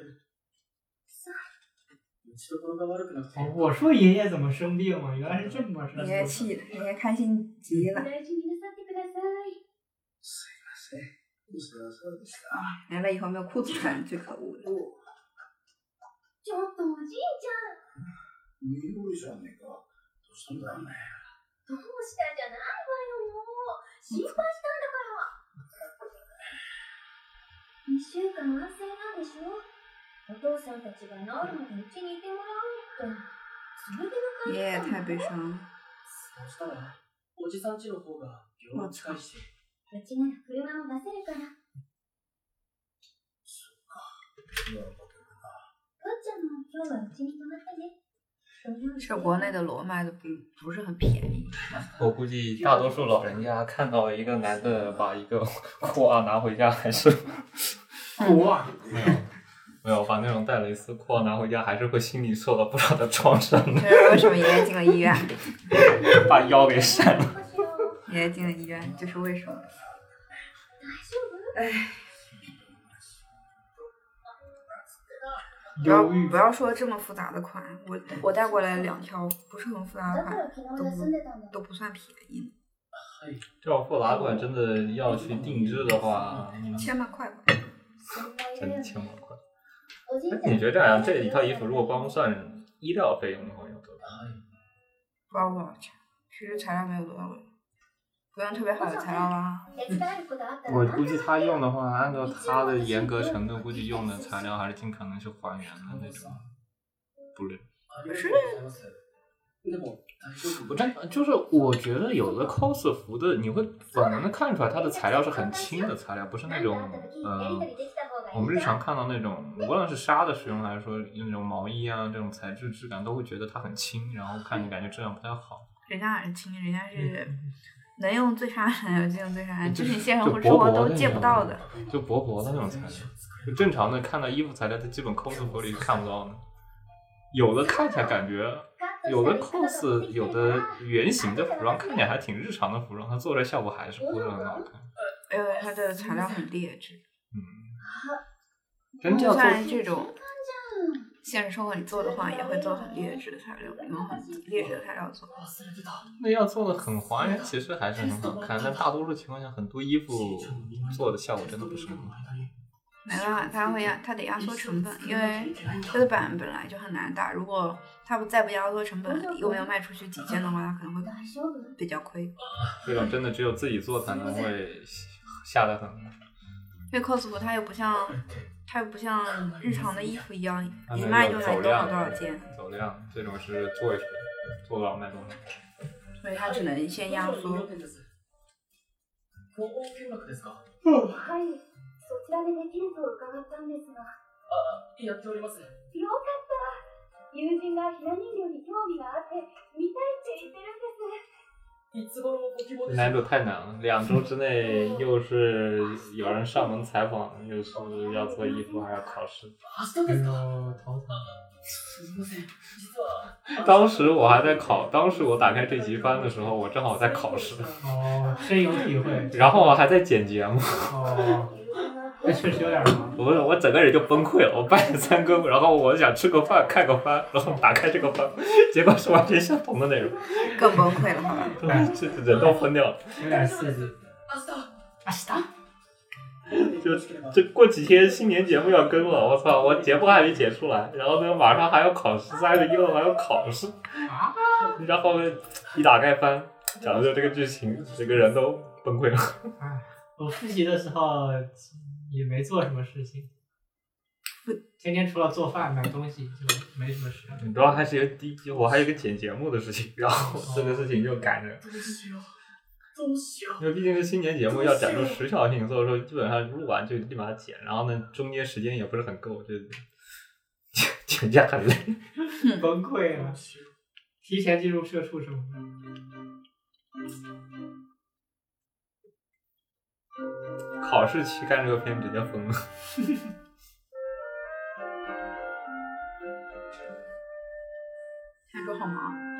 ちどころが悪くなくて哦我说爷爷怎么生病了？原来是这么事儿。爷爷气的，爷爷开心极了。大事になさってくださいすいませんお世話様でした来了以后没有裤子穿，最可恶的。 心配したんだから。2週間安静なんでしょ？お父さんたちが治るまでうちにいてもらおうって。それで迎爷えたの？爷太悲伤了。そうしたらおじさん家の方が病院近いし。うちなら車も出せるから。なるほど父ちゃんも今日はうちに泊まってね是国内的螺卖的不不是很便宜。我估计大多数老人家看到一个男的把一个裤袜拿回家，还是 裤袜，没有没有把那种带蕾丝裤袜拿回家，还是会心里受到不少的创伤的，这是为什么爷爷进了医院？把腰给闪了。爷爷进了医院，这是为什么？哎，不要忧郁不要说这么复杂的款，我我带过来两条不是很复杂的だか款ら，昨都日休んでたんだ不都不算便宜，这种复杂款真的要去定制的话，千把块吧。そんな真的言う千万块。おじいち哎，ゃん你觉得这样这一套衣服如果光算衣料费用的话，要多少？不知道多少钱，其实材料没有多少贵， 不用特别好的材料吧。手伝えることあったら我估计他用的话，按照他的严格程度，估计用的材料还是尽可能去还原的那种布料。可是でも大丈夫我真就是我觉得有的 cos 服的，你会本能的看出来它的材料是很轻的材料，不是那种呃，我们日常看到那种，无论是纱的使用还是说那种毛衣啊这种材质质感，都会觉得它很轻，然后看着感觉质量不太好。人家还是轻，人家是 能用最杀人就用最杀人，就是你现实就生活薄薄的都借不到的。就薄薄的那种材料，就正常的看到衣服材料，它基本 cos 服里是看不到的。有的看起来感觉，有的 cos 有的原型的服装看起来还挺日常的服装，它做出来效果还是不是很好看。因为它的材料很劣质，嗯，真就要做算这种现实生活里做的话，也会做很劣质的材料，用很劣质的材料做。那要做的很还原，其实还是很好看，但大多数情况下，很多衣服做的效果真的不是很好。没办法，它会压，它得压缩成本，因为它的版本来就很难打。如果它不再不压缩成本，又没有卖出去几件的话，它可能会比较亏。这种真的只有自己做才能会下得很。因为 cos 服它又不像，它又不像日常的衣服一样，它那一卖就个走卖多少量多少件，走量，这种是做做到卖多少。所以它只能先压缩。訪問見学ですかはいそちらでできると伺ったんですがやっておりますよかった友人がひな人形に興味があって見たいって言ってるんですいつ頃ご希望です 难度太难了，两周之内又是有人上门采访，又是要做衣服，还要考试。明日ですか头疼。すみません実は当时我还在考，当时我打开这集翻的时候，我正好在考试，哦，深有体会。然后我还在剪节目，哦， 那确实有点忙。我我整个人就崩溃了，我半夜三更，然后我想吃个饭，看个番，然后打开这个番，结果是完全相同的内容，更崩溃了，好吧？这这人都疯掉了。有点刺激。明日 就这过几天新年节目要更了，我操，我节目还没剪出来，然后呢马上还要考试，三月一号还要考试，然后一打开番，讲的就这个剧情，整个人都崩溃了。哎，我复习的时候也没做什么事情，天天除了做饭买东西就没什么事。主要还是有第一，我还有一个剪节目的事情，然后这个事情就赶着，どうしようどうしよう因为毕竟是新年节目要展出时效性，所以说基本上录完就立马剪，然后呢中间时间也不是很够，就剪辑很累。崩溃了，提前进入社畜生活。 考试期干这个片直接疯了。下周好忙。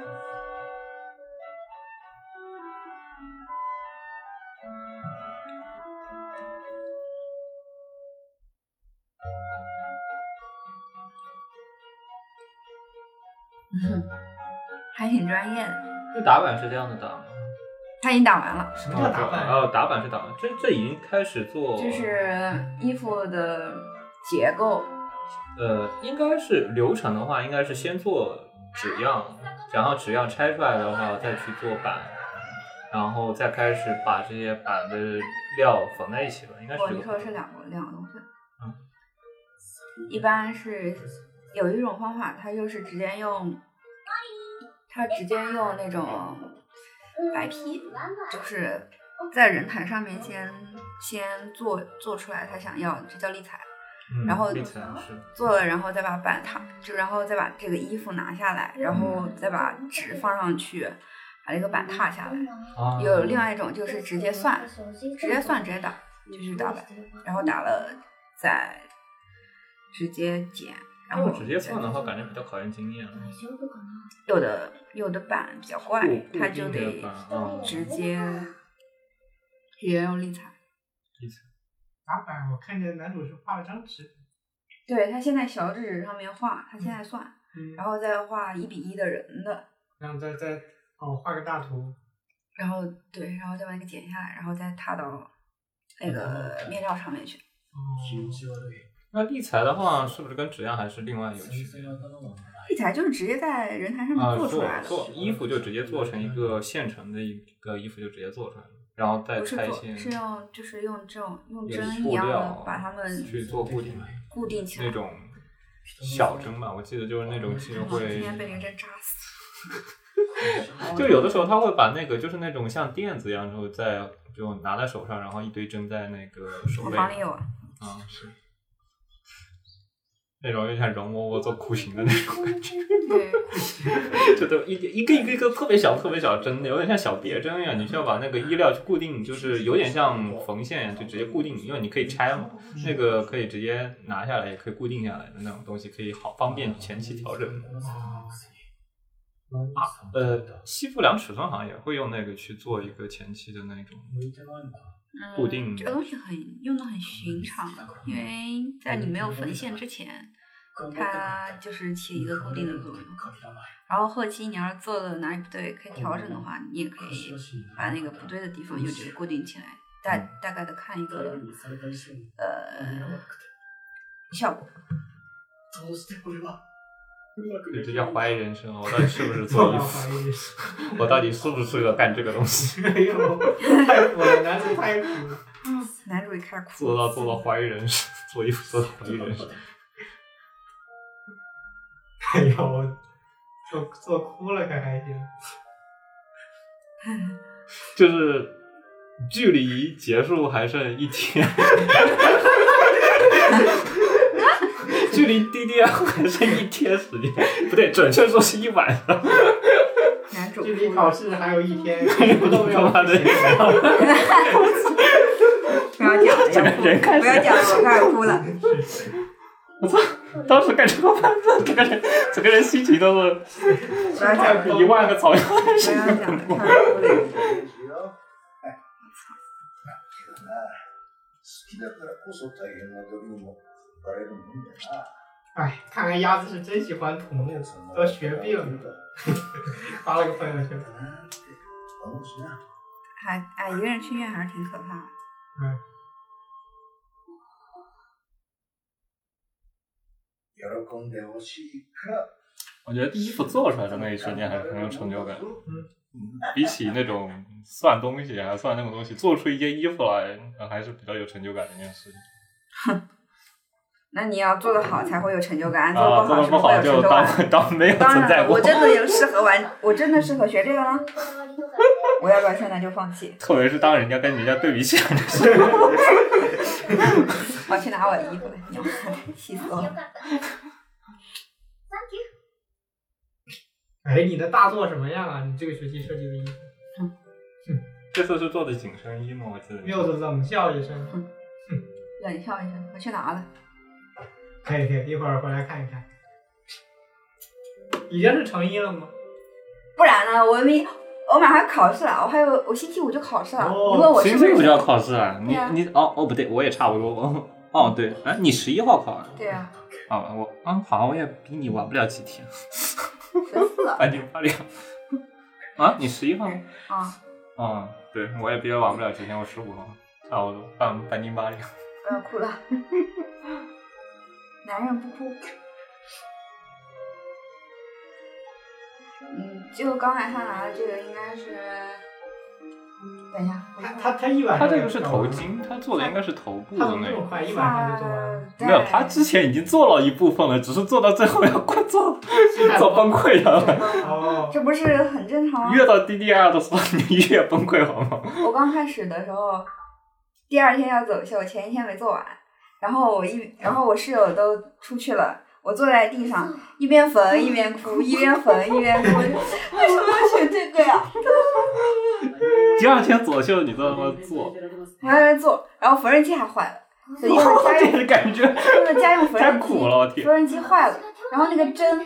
嗯，还挺专业的。这打板是这样的打吗？他已经打完了，什么叫打扮？哦，打板是打完，这这已经开始做，就是衣服的结构，呃，应该是流程的话，应该是先做纸样，然后纸样拆出来的话，再去做板，然后再开始把这些板的料缝在一起吧，应该，是这个。你说的是两个两个东西。嗯一般是有一种方法，它就是直接用，它直接用那种白坯，就是在人台上面先先做做出来他想要的，这叫立裁。嗯然后做了，然后再把板躺，就然后再把这个衣服拿下来，然后再把纸放上去，把这个板踏下来。啊，有另外一种就是直接算，直接算直接打，就是打板，然后打了再直接剪，然后如果直接算的话，感觉比较考验经验了。有的有的板比较怪固，固它就得直接直接用立裁。立起打板，我看见男主是画了张纸，对他现在小纸上面画，他现在算，嗯，然后再画一比一的人的，然后再再哦画个大图，然后对，然后再把那个剪下来，然后再踏到那个面料上面去。哦，那立裁的话，是不是跟质量还是另外有区别？立裁就是直接在人台上啊，面做出来的，做衣服就直接做成一个现成的一个衣服就直接做出来了，然后再不是做，拆线是用就是用这种用针一样的把它们去做固定，固定起来。那种小针吧，我记得就是那种其实会今会，天被这个针扎死。就有的时候他会把那个就是那种像垫子一样，然后再就拿在手上，然后一堆针在那个手背我房里有啊，啊，是那种有点像容嬷嬷做酷刑的那种感觉。对，就都一一个一个一个特别小特别小的针，有点像小别针一样，你需要把那个衣料去固定，就是有点像缝线，就直接固定，因为你可以拆嘛，那个可以直接拿下来，也可以固定下来的那种东西，可以好方便前期调整。啊，呃，西服量尺寸好像也会用那个去做一个前期的那种嗯固定这个东西很用的很寻常，因为在你没有缝线之前，它就是起一个固定的作用。然后后期你要是做的哪里不对，可以调整的话，你也可以把那个不对的地方用这个固定起来，大大概的看一个呃效果。就直接怀疑人生，我到底是不是做 衣服？我到底适不适合干这个东西？哎呦，太苦了，男主太苦了。男主一开始哭，做到做到怀疑人生，做衣服做到怀疑人生。哎呦，我做做哭了可还行。就是距离结束还剩一天，距离 DDL 还剩一天时间，不对，准确说是一晚上。男主距离，考试还有一天，什么都没有不要讲了，整个人开始不要讲了，我开始哭了。我操！当时感觉我反正整个人整个人心情都是一万个草原不要讲了，开始哭了。好きだからこそ大変な時にもバレるもんだな。哎，看来鸭子是真喜欢土木，都学病了。发了个朋友圈。思うしな。还哎，一个人去医院还是挺可怕的。嗯，喜んでほしいから。我觉得衣服做出来的那一瞬间还是很有成就感。嗯，比起那种算东西啊、算那种东西，做出一件衣服来，还是比较有成就感的一件事情。 那你要做得好才会有成就感，做啊，不做好是不是会有成的不好就就感？当 当没有当然，存在过我。真的有适合玩，我真的适合学这个吗？我要不要现在就放弃？特别是当人家跟人家对比起来的时候，我去拿我的衣服来，你要气死我了！哎，你的大作什么样啊？你这个学期设计的衣服，这次是做的紧身衣吗？我记得。又是冷笑一声。哼冷笑一声，我去拿了。可以可以，一会儿回来看一看。已经是成衣了吗？不然呢？我明我马上要考试了，我还有我星期五就考试了。哦你问我是不是？星期五就要考试了，你啊你哦哦不对，我也差不多哦哦对，哎你十一号考啊？对啊，啊我啊好像我也比你晚不了几天，十四半斤八两。啊你十一号吗？啊！啊对，我也比较晚不了几天，我十五号，差不多半半斤八两。我要哭了。男人不哭。嗯，就刚才他拿的这个应该是，等一下，他他他一晚他这个是头，巾，他做的应该是头部的那种。怎么这么快？一晚上就做完了？没有，他之前已经做了一部分了，只是做到最后要快做 做崩溃了。哦，这不是很正常吗？越到 DDR 的时候，你越崩溃好吗？我刚开始的时候，第二天要走秀，前一天没做完，然后我一，然后我室友都出去了，我坐在地上一边缝一边哭，一边缝一边哭。为什么要选这个呀？第二天左秀你都那么做，我还在那做，然后缝纫机还坏了，所以因为家 这用个感觉因为家用缝纫太苦了，我机，天，缝纫机坏了，然后那个针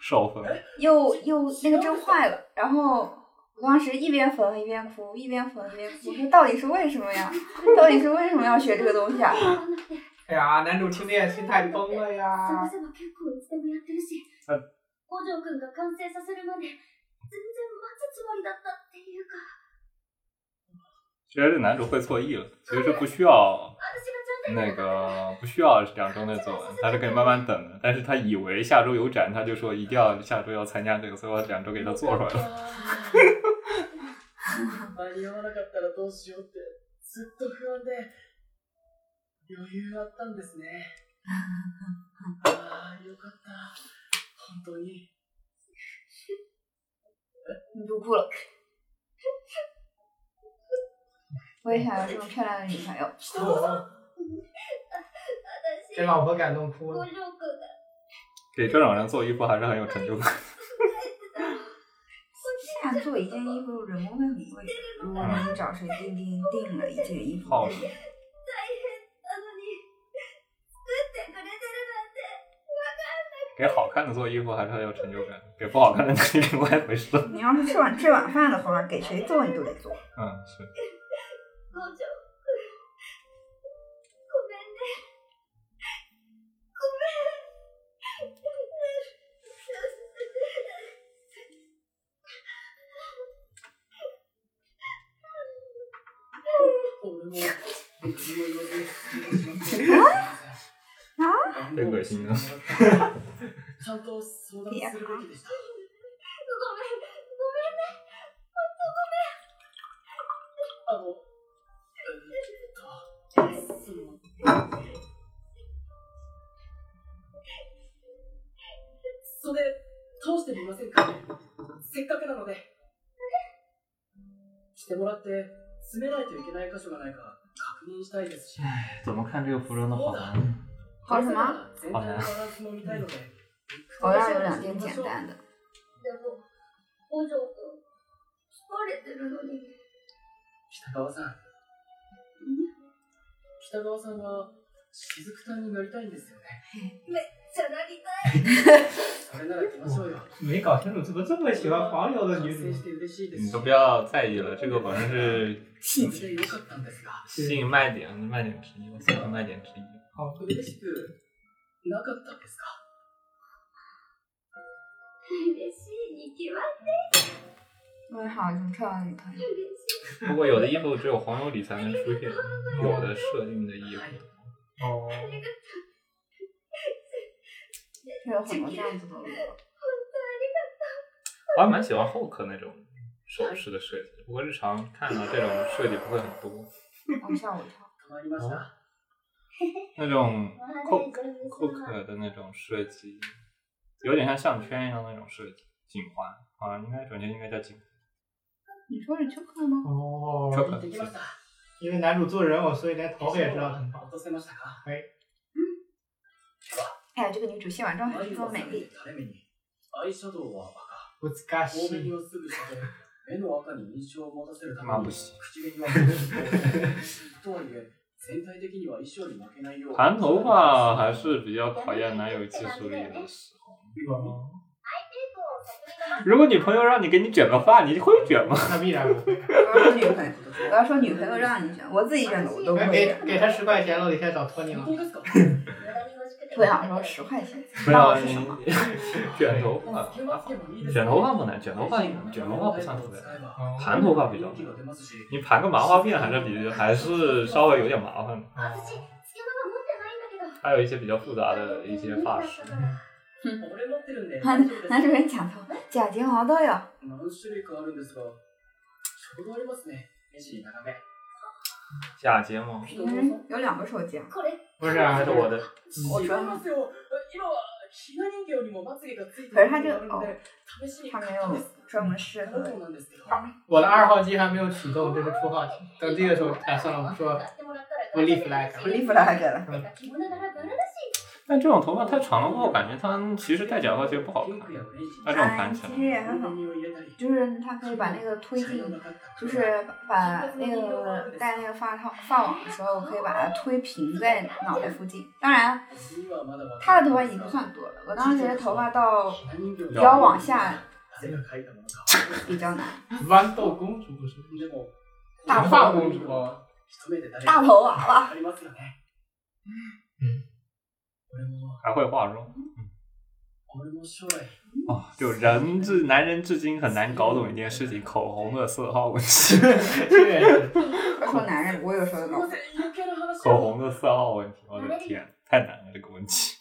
少缝。又又那个针坏了，然后我当时一边缝一边哭，一边缝一边哭，说到底是为什么呀？到底是为什么要学这个东西啊？哎呀，男主听的也心态崩了探呀。せば結構いつでもやってるしはい五条くんが完成させるまで全然待つつもりだったっていうか其实这男主会错意了，其实是不需要私がちゃんと那个不需要两周内做完，他是可以慢慢等的。但是他以为下周有展，他就说一定要下周要参加这个，所以我两周给他做出来了。 間に合わなかったらどうしようってずっと不安で余裕あったんですねああよかった本当に你读哭了。我也想有这么漂亮的女朋友。这老婆感动哭了。五条くんが给这种人做衣服还是很有成就感。 现在做一件衣服人工会很贵，如果你找谁订订订了一件衣服，耗时大変なのに作ってくれてるなんて给好看的做衣服还是很有成就感，给不好看的那是另外一回事。你要是吃晚吃晚饭的话，给谁做你都得做。嗯，是。 ちゃんと相談するべきでしたごめんごめんね。あのえっとそのそれ通してみませんかせっかくなのでしてもらって詰めないといけない箇所がないか認したいですし。怎么看这个服装的好难？好什么？全体のバランスも見たいので。我要有两件简单的。北川さん。北川さんは雫さんになりたいんですよねじゃなりたいそれなら行きましょうよ没搞清楚怎么这么喜欢黄油的女主完成。して嬉しいです你し都不要在意了，这个反正是それでよかったんですが吸引卖点卖点之一，我算是卖点之一。嬉しくなかったですか嬉しいに決まって我好有这么漂亮的女朋友。嬉しい不过有的衣服只有黄油里才能出现，有的设定的衣服。哦， 会有很多这样子的路。我还蛮喜欢后壳那种首饰的设计，不过日常看到这种设计不会很多。哦，吓我一跳。変わりました那种扣扣壳的那种设计，有点像项圈一样那种设计，颈环啊，应该准确应该叫颈环。你说是秋克吗？哦，秋克行ってきました因为男主做人偶，所以连头发也知道很棒。落 とせましたか哎呀，这个女主卸完妆还是这么美麗。垂れ目にアイシャドウは赤難しい。多めにはすぐ下で目の赤に印象を持たせるために眩しい口紅はとはいえ全体的には衣装に負けないよう盘头发还是比较考验男友技术力的时候。哦如果女朋友让你给你卷个发，你会卷吗？那必然不会。我要说女朋友，我要说女朋友让你选，我自己选的我都不哎给会选。给他十块钱了，我得先找托尼了。 本当ですか我想说十块钱，不那我要你是什么？卷头发，卷头发不难，卷头发卷头发不算特别难，哦盘头发比较难。你盘个麻花辫还是比还是稍微有点麻烦的，私つけまが持ってないんだけど还有一些比较复杂的一些发饰。俺持ってるんで男大丈夫です男主人讲头，假睫毛都有。 何種類かあるんですがちょうどありますね目尻斜め假睫毛，女人有两个手机啊。これ不是啊还是我的。違い我说ますよ今はひな人形にもまつげがついて可是它这个るのがあるので試しに它没有专门适合そうなんですけど我的二号机还没有启动，这是初号机。等这个时候，哎，算了，我说買ってもらったら 不立 flag，不立 flag 了。着物ならバラだし 但这种头发太长了我，感觉它其实戴假发其实不好看。那这种哎盘，起其，实也很好，就是它可以把那个推进，就是把那个戴那个发套发网的时候，可以把它推平在脑袋附近。当然，他的头发已经不算多了，我当时觉得头发到腰往下比较难。豌豆公主不是？大发公主哦。大头娃娃，还会化妆。哦，就人至男人至今很难搞懂一件事情：口红的色号问题。确实，别说男人，我有时候搞不懂。口红的色号问题，我的天，太难了这个问题。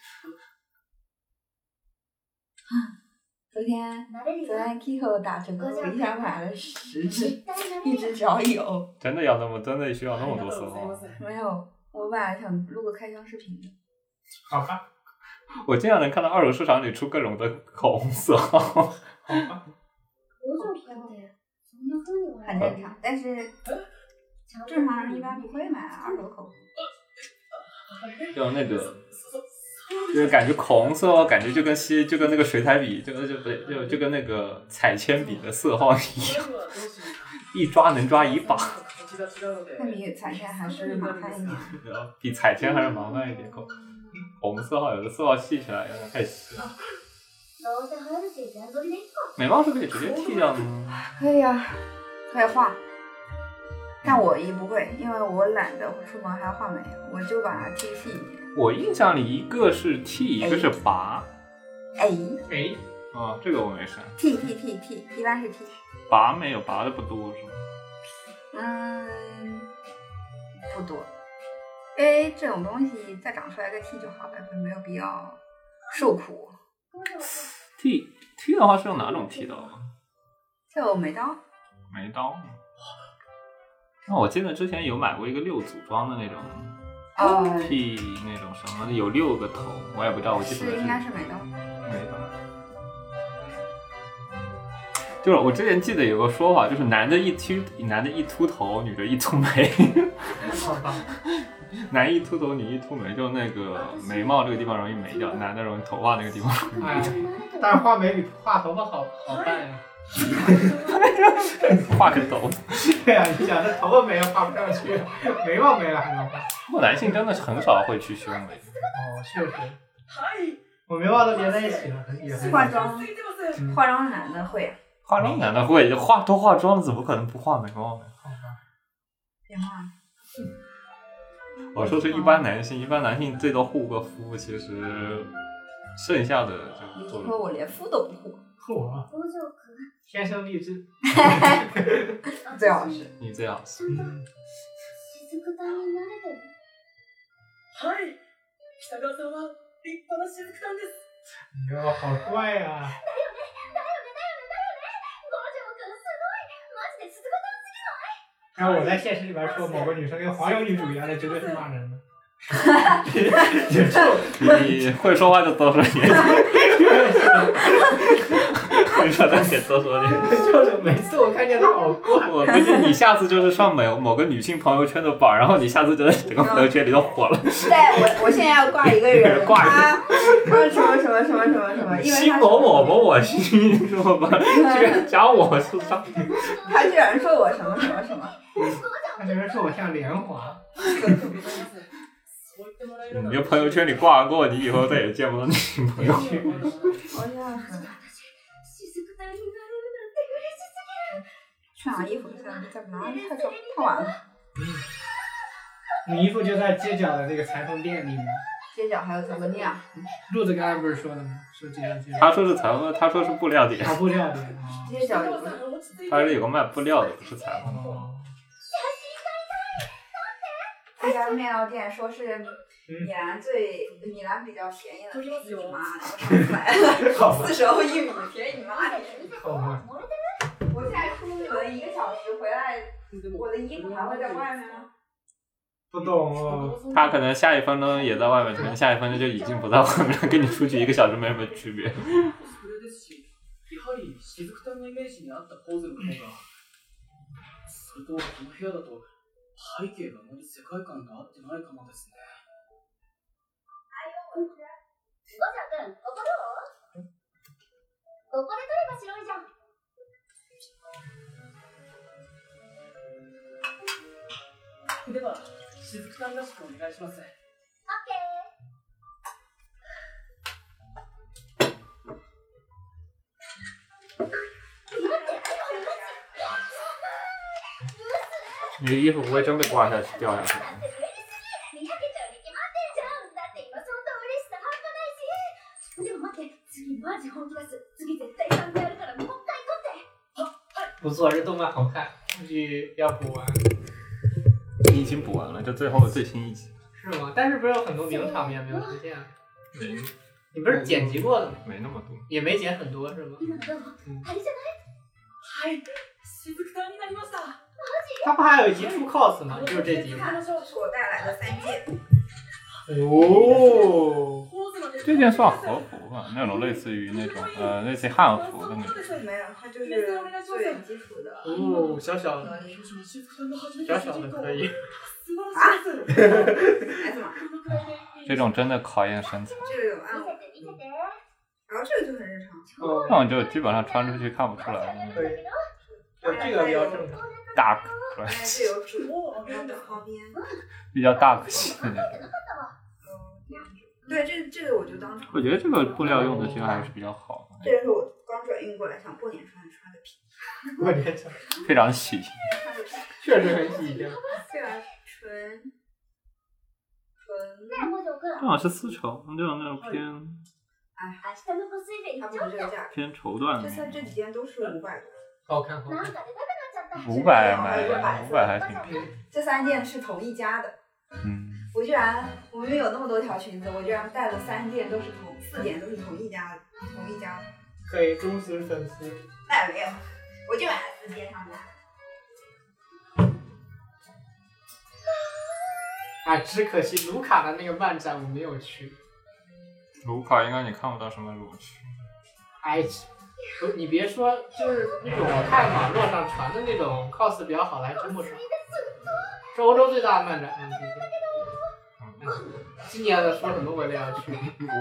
昨天慣れるよ昨天 Kiko 打折扣，我一下买了十支，絶対慣れ一るよ支只要有。真的要那么真的需要那么多色号？没有，我本来想录个开箱视频的。 好吧，我经常能看到二手市场里出各种的口红色号。好吧，工場ってそんな風に很正常，但是ちゃんと正常人一般不会买二手口红。就那个，就是感觉口红色号，感觉就跟吸就跟那个水彩笔，就就不对，就就跟那个彩铅笔的色号一样，一抓能抓一把，那比彩线还是麻烦一点。然后比彩铅还是麻烦一点。 口红色号有的色号细起来有点太细了，どうせ入るし全取りでいっか眉毛是可以直接剃掉的吗？可以呀，可以画。但我一不会，因为我懒得出门还要画眉，我就把它剃细一点。我印象里一个是剃，一个是拔。哎，哎，啊、这个我没事。剃剃剃剃，一般是剃。拔没有，拔的不多是吗？嗯，不多。 因为这种东西再长出来个 T 就好了，没有必要受苦。剃剃的话是用哪种剃刀啊？就眉刀，眉刀。那我记得之前有买过一个六组装的那种呃，剃那种什么，有六个头，我也不知道，我记不得是应该是眉刀。眉刀。就是我之前记得有个说法，就是男的一秃，男的一秃头，女的一秃眉。男一秃头，女一秃眉，就那个眉毛这个地方容易没掉，男的容易头发那个地方容易哎没掉。，但是画眉比画头发好好看呀。画个头。对呀，你想这头发没了画不上去，眉毛没了还能画？不过男性真的是很少会去修眉。哦，确实，我眉毛都连在一起了，很也很化妆，嗯化妆男的会，化妆男的会化都化妆了，怎么可能不画眉毛呢？别化。我说是一般男性，一般男性最多护个肤，其实剩下的就做你说我连肤都不护，我工場く天生丽质。最好是。你这样。ちゃんと雫炭になれてるはい北川さんは立派な雫炭です哟，好帅呀、だ 然后我在现实里边说某个女生跟黄油女主一样，那绝对是骂人的。你会说话就多说点，会说的也多说点。就是每次我看见她好怪，我估计你下次就是上某某个女性朋友圈的榜，然后你下次就在整个朋友圈里都火了。对，我我现在要挂一个人，挂一个他他什么什么什么什么什么，因为他新某某某某新什么吧，居然讲我是上，他居然说我什么什么什么，她居然说我像莲花。そう言ってもらえる你就朋友圈里挂过，你以后再也见不到女性朋友。 去哪衣服？在在哪里？太早太晚了。你衣服就在街角的那个裁缝店里面。街角还有裁缝店啊？路子刚才不是说的吗？说街角街角。他说是裁缝，他说是布料店，跑布料店啊。街角有北川さん落ち着いて他是有个卖布料的，不是裁缝。哦。这家面料店说是米兰最米兰比较便宜的，便宜你妈的！我上次买了好吧四十欧一米，便宜你妈的！ 好吧。我现在出门一个小时回来，我的衣服还会在外面吗？不懂哦。他可能下一分钟也在外面，可能下一分钟就已经不在外面了，跟你出去一个小时没什么区别。それですしやはり雫炭のイメージに合ったポーズの方がそれとこの部屋だと 背景があまり世界観が合ってないかもですね。ゴジャ君、ここどうここで撮れば白いじゃん。 ではしずくさんらしくお願いします。你的衣服不会真被刮下去掉下去？不错，这动漫好看，估计要补完。经补完了，就最后最新一集，是吗？但是不是有很多名场面没有出现？没你不是剪辑过的吗？没那么多。也没剪很多是吗？今のどううんあれじゃないはい、しずくさんになりました。他不还有一集出 cos 吗？就是这集吗？看是我带来的三件，哦， 这件算和服吧，那种类似于那种呃类似于汉服的那种。没有，它就是最基础的。哦，小小的，しずくさんが初めて小小的可以。素晴らしいです。 S 码，这种真的考验身材，这个有暗网，見せて見せて然后这个就很日常。哦，那种就基本上穿出去看不出来，可以，就这个比较正常。大可哎，爱，这有主，然后的旁边，比较大可惜的那种。 对，这这个我就当场。我觉得这个布料用的其实还是比较好的，这个是我刚转运过来，想过年穿穿个皮，过年穿，非常喜庆。穿个皮，确实很喜庆。对吧？纯纯，ねえ五条君这好像是丝绸，这种那种偏明日のコスイベ它不行っちゃおうよ是这个价格。偏绸缎这的那种。三这几件都是五百多，好看，好なん看。か出たくなっちゃった五百买五百还挺便宜。这三件是同一家的。嗯， 我居然，我明明有那么多条裙子，我居然带了三件都是同四件都是同一家，同一家的。可以忠实粉丝。那也没有，我就买了四件他们家。哎，只可惜卢卡的那个漫展我没有去。卢卡应该你看不到什么乳区。哎，不，你别说，就是那种我看网络上传的那种 cos 比较好的还真不少。是欧洲最大的漫展。今年的说什么我都要去。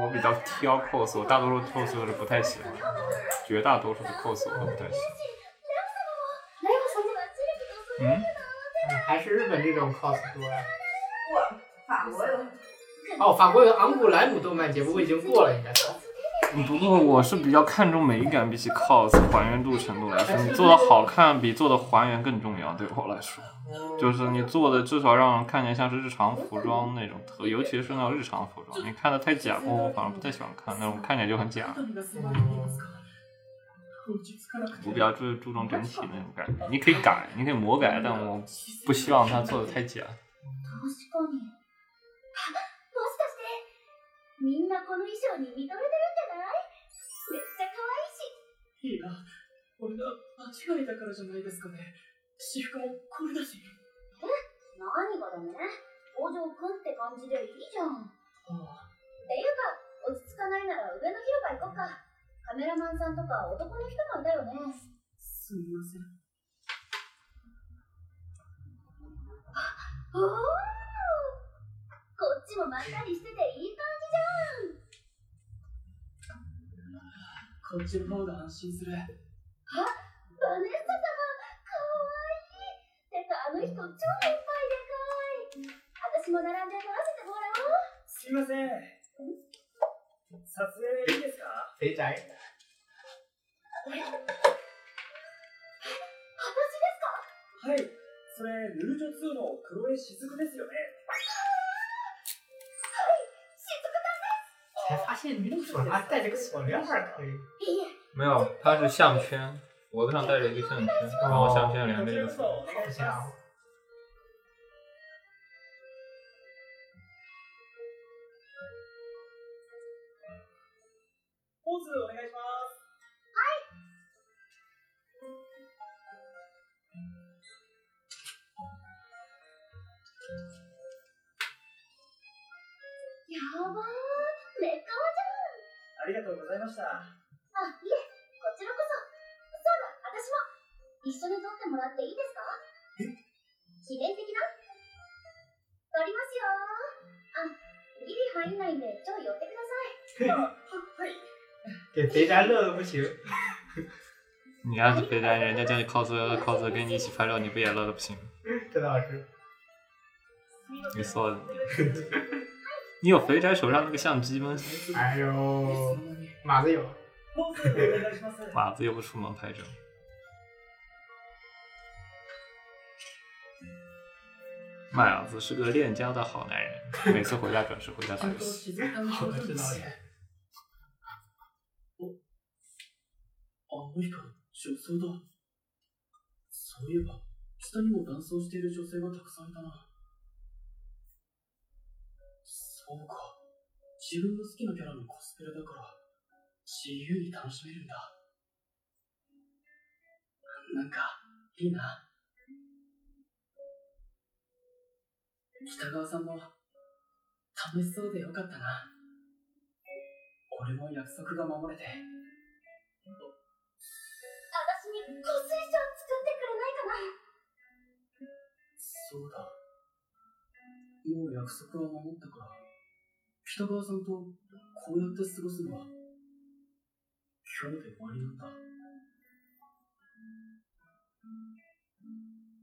我比较挑 cos，我大多数 cos 都是不太喜欢，绝大多数的 cos 我都不太喜欢。ライブさんにはチリとそれ嗯，嗯，还是日本这种 cos 多呀。法国有哦，法国有昂古莱姆动漫节，不过已经过了，应该是。 不过我是比较看重美感，比起 cos 还原度程度来说，你做的好看比做的还原更重要。对我来说，就是你做的至少让人看起来像是日常服装那种特，尤其是那种日常服装，你看的太假过，我反而不太喜欢看那种看起来就很假。何が迫っていますか落ち着かなくて我比较注注重整体那种感觉，你可以改，你可以魔改，但我不希望它做的太假。確かにあもしかしてみんなこの衣装に見とれてるんじ しいや、俺が間違えたからじゃないですかね。私服もこれだし。何がだね？五条くんって感じでいいじゃん。っていうあか落ち着かないなら上の広場行こっか。カメラマンさんとか男の人もいたよね。すみません。おおこっちもまったりしてていい感じじゃんこっちの方が安心する。バネッサ様かわいいてかあの人超いっぱいでかい私も並んで撮らせてもらおうすみません。撮影いいですか？肥宅。はい。私ですか？それ、ルージョ2の黒江雫ですよね。才发现女主还戴着个锁链儿可以。いいえ没有，它是项圈，脖子上戴着一个项圈，然后项圈连着一个锁。お願いします。ポーズお願いします。やばー めっかわじゃんありがとうございました。あ、いえ、こちらこそ。そうだ、私も。一緒に撮ってもらっていいですか？記念的な？かりますよあギリ入んないんでちょい寄ってくださいはい。给肥宅乐的不行。你要是肥宅，人家叫你 cos cos 跟你一起拍照，你不也乐的不行？这倒是。你说的。你有肥宅手上那个相机吗？哎呦，马子有。もうすぐお願いします。马子又不出门拍照。麦雅子是个恋家的好男人，每次回家准时回家打游戏。静かに我知道です耶。あの人、女装だ。そういえば、下にも男装している女性がたくさんいたな。 そうか。自分の好きなキャラのコスプレだから、自由に楽しめるんだ。なんか、いいな。北川さんも、楽しそうでよかったな。俺も約束が守れて。私に香水賞作ってくれないかな？そうだ。もう約束は守ったから、北川さんとこうやって過ごすのは、今日で終わりなんだ。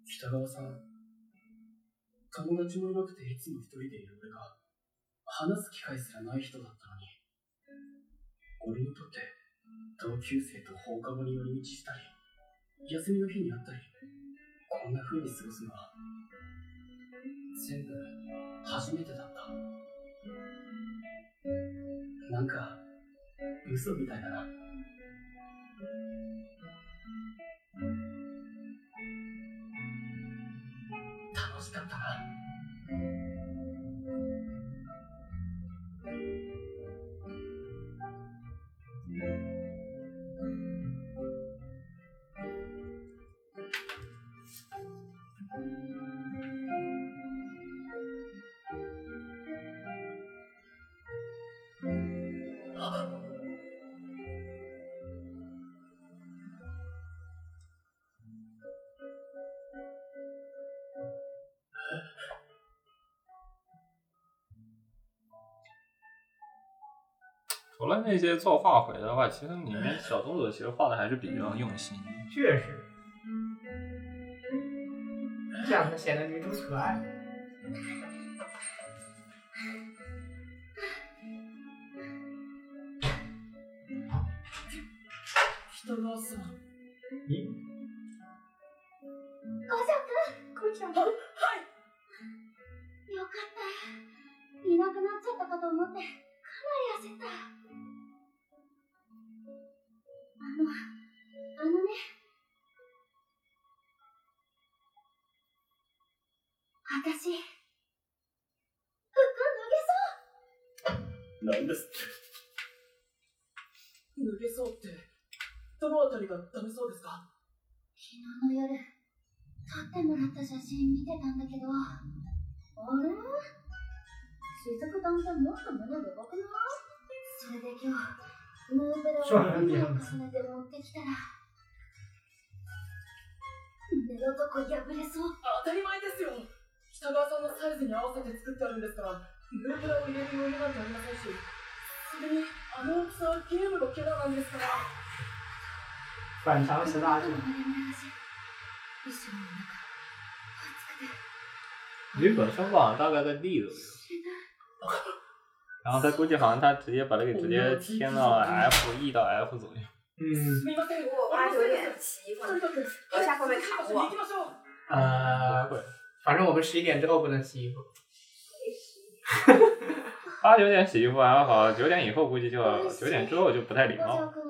北川さん、友達もいなくていつも一人でいる俺が、話す機会すらない人だったのに、俺にとって、同級生と放課後に寄り道したり、休みの日に会ったり、こんな風に過ごすのは、全部初めてだった。なんか、嘘みたいだな。除了那些做画回的话，其实里面小动作其实画的还是比较用心。确实，这样才显得女主可爱。北川さん。咦，五条くん五条くんはいよかったいなくなっちゃったかと思って どのあたりがダメそうですか？昨日の夜撮ってもらった写真見てたんだけどあれ？雫さんってもっと胸でかくない？それで今日ヌーペラをなんだよ重ねて持ってきたら胸のとこ破れそう。当たり前ですよ。北川さんのサイズに合わせて作ってあるんですから、ヌープラを入れる余裕なんてありませんし、それに、あの大きさはゲームのキャラなんですから。反常识大众。後の丸々だし後ろの中暑くて日本声好像大概在 D 左右，然后他估计好像他直接把它给直接添到 F E 到 F 左右。嗯，すみません、我八九点起一会儿，とにかく、楼下会不会卡我行きましょう。呃不，会，反正我们十一点之后不能洗衣服。八九点洗衣服还好，九点以后估计就九点之后就不太礼五条貌。く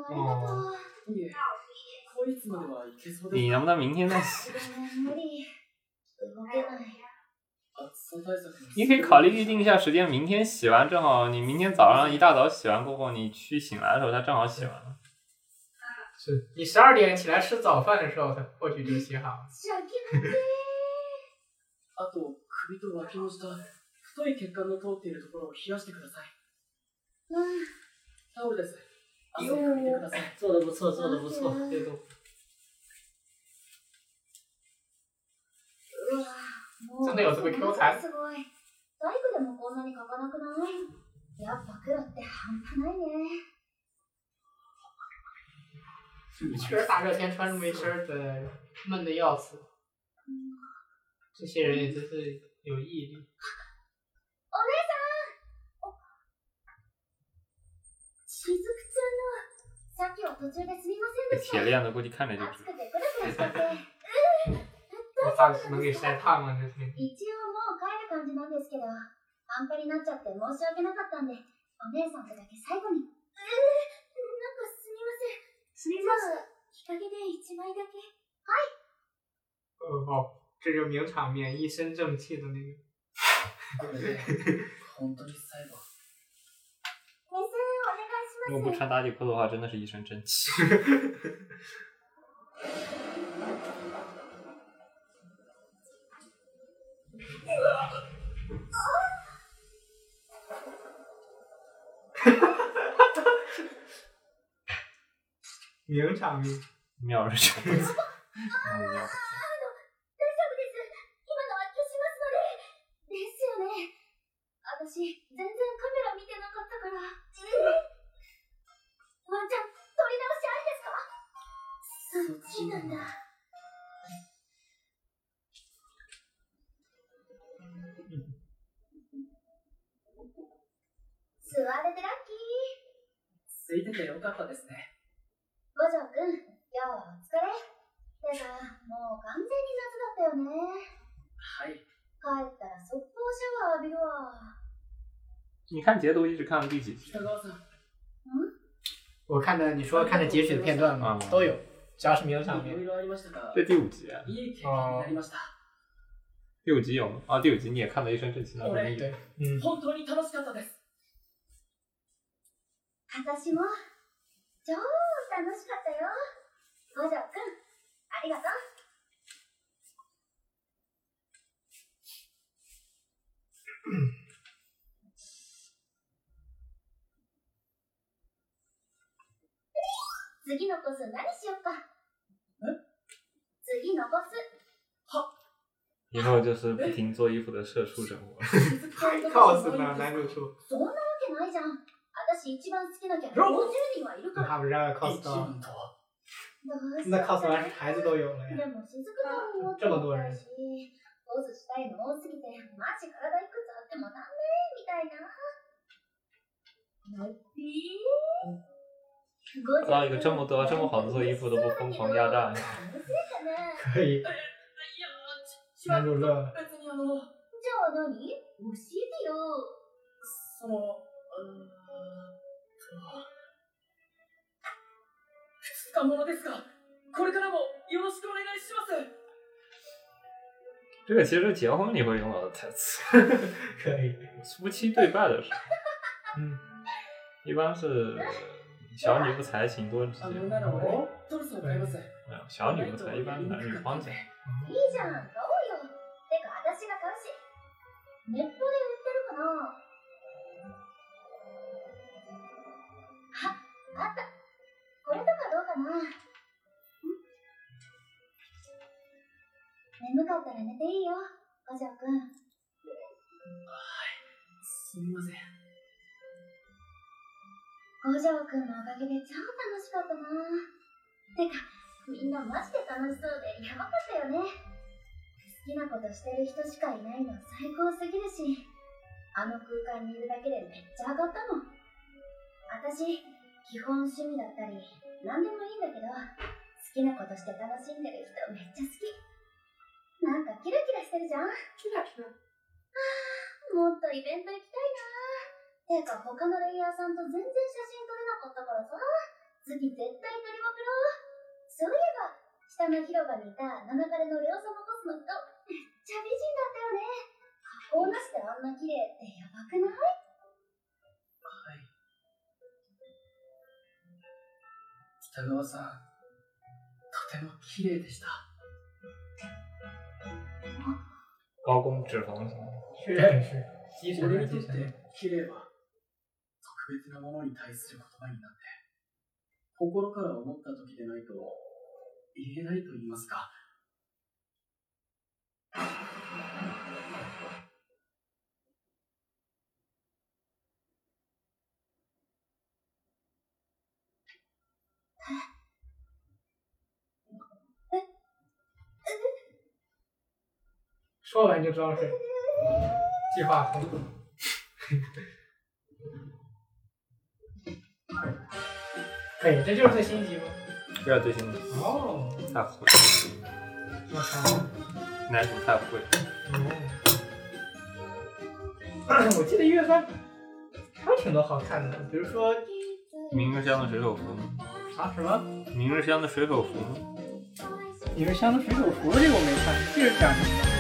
你能不能明天再洗？ごめん無理動けない暑さ対策の你可以考虑预定一下时间，明天洗完正好，你明天早上一大早洗完过后，你去醒来的时候，它正好洗完了。是你十二点起来吃早饭的时候，它或许就洗好了。シャキハあと、首と脇の下、太い血管の通っているところを冷やしてください。うんタオルです。汗拭いてください。做的不错，做的不错，这个 うわもう真的有这么 Q 弹すごい大工でもこんなに書かなくないやっぱ黒って半端ないね。大热天穿这么一身儿的，闷的要死。这些人也真是有毅力。しずくちゃんの、さっきは途中ですみませんでした。铁链子估计看着就くてクラクラしちゃって。我怕能给晒烫了，这天。一応もう帰る感じなんですけど、半端になっちゃって申し訳なかったんで、お姉さんとだけ最後に。えー、なんかすみません。すみません。日陰で一枚だけ。呃，好，这就是名场面，一身正气的那个。本当に最後。先生、お願いし如果不ます。穿打底裤的话，真的是一身正气。名场面。妙是这样子。嗯妙大丈夫です。今のは消しますので。ですよね。私、全然カメラ見てなかったから。ワンちゃん、撮り直しありですか？そっちなんだ。座れてラッキー。空いててよかったですね。ね。はい。帰ったら速攻シャワー浴びるわ。你看截图一直看到第几集？北川さん、我看的你说看的截取的片段嘛，嗯都有，只要是名场面。いろいろありましたが、这第五集啊，いい経験になりました。第五集有吗？啊，第五集你也看到一身正气，那说明有对，嗯，本当に楽しかったです。私も、超楽しかったよ。五条くん、ありがとう。 次のコス何しよっか？次のコス。以后就是不停做衣服的社畜人物。告诉呢，男主出，そんなわけないじゃん。私一番好きなキャラ50人はいるから。他们让 cos 一到，那た cos 完孩子都有了呀。这么多人し、ポーズしたいの多すぎて、マジ体いくつあってもなんねみたいな。のっぴー。看到一个这么多、这么好的做衣服都不疯狂压榨，可以，いや、ち、男主乐じゃあ何教えてよ。その、うーんと、二日ものですが、これからもよろしくお願いします。这个其实结婚你会用到的台词，可以，夫妻对拜的时候，嗯，一般是小女不才，请多指あ教。のなら俺、トルソン買います。没有小女不才，一般男女方讲。いいじゃん、買おうよ。てか、私が買うし。ネットで売ってるかなあ、あった。これとかどうかな 眠かったら寝ていいよ、五条くん。すみません。五条くんのおかげで超楽しかったなてか、みんなマジで楽しそうでやばかったよね。好きなことしてる人しかいないの最高すぎるし、あの空間にいるだけでめっちゃ上がったもん。私、基本趣味だったり、何でもいいんだけど、好きなことして楽しんでる人めっちゃ好き。なんかキラキラしてるじゃんキラキラ。もっとイベント行きたいなてか他のレイヤーさんと全然写真撮れなかったからさ、次絶対撮りまくろう。そういえば、下の広場にいた七彼のレオ様コスの人、めっちゃ美人だったよね。加工なしであんな綺麗ってやばくない？はい。北川さん、とても綺麗でした。高工脂肪酸，俺にとっ。て綺麗は特別なものに対する言葉になって心から思った時でないと言えないと言いますか说完就知道是计划通。可 以，这就是最新一集吗？这是最新的，哦，太会，我靠。男主太会。哦，我记得一月番还有挺多好看的，比如说明日香的水手服呢？啊什么明日香的水手服呢？明日香的水手服这个我没看，这是讲什么？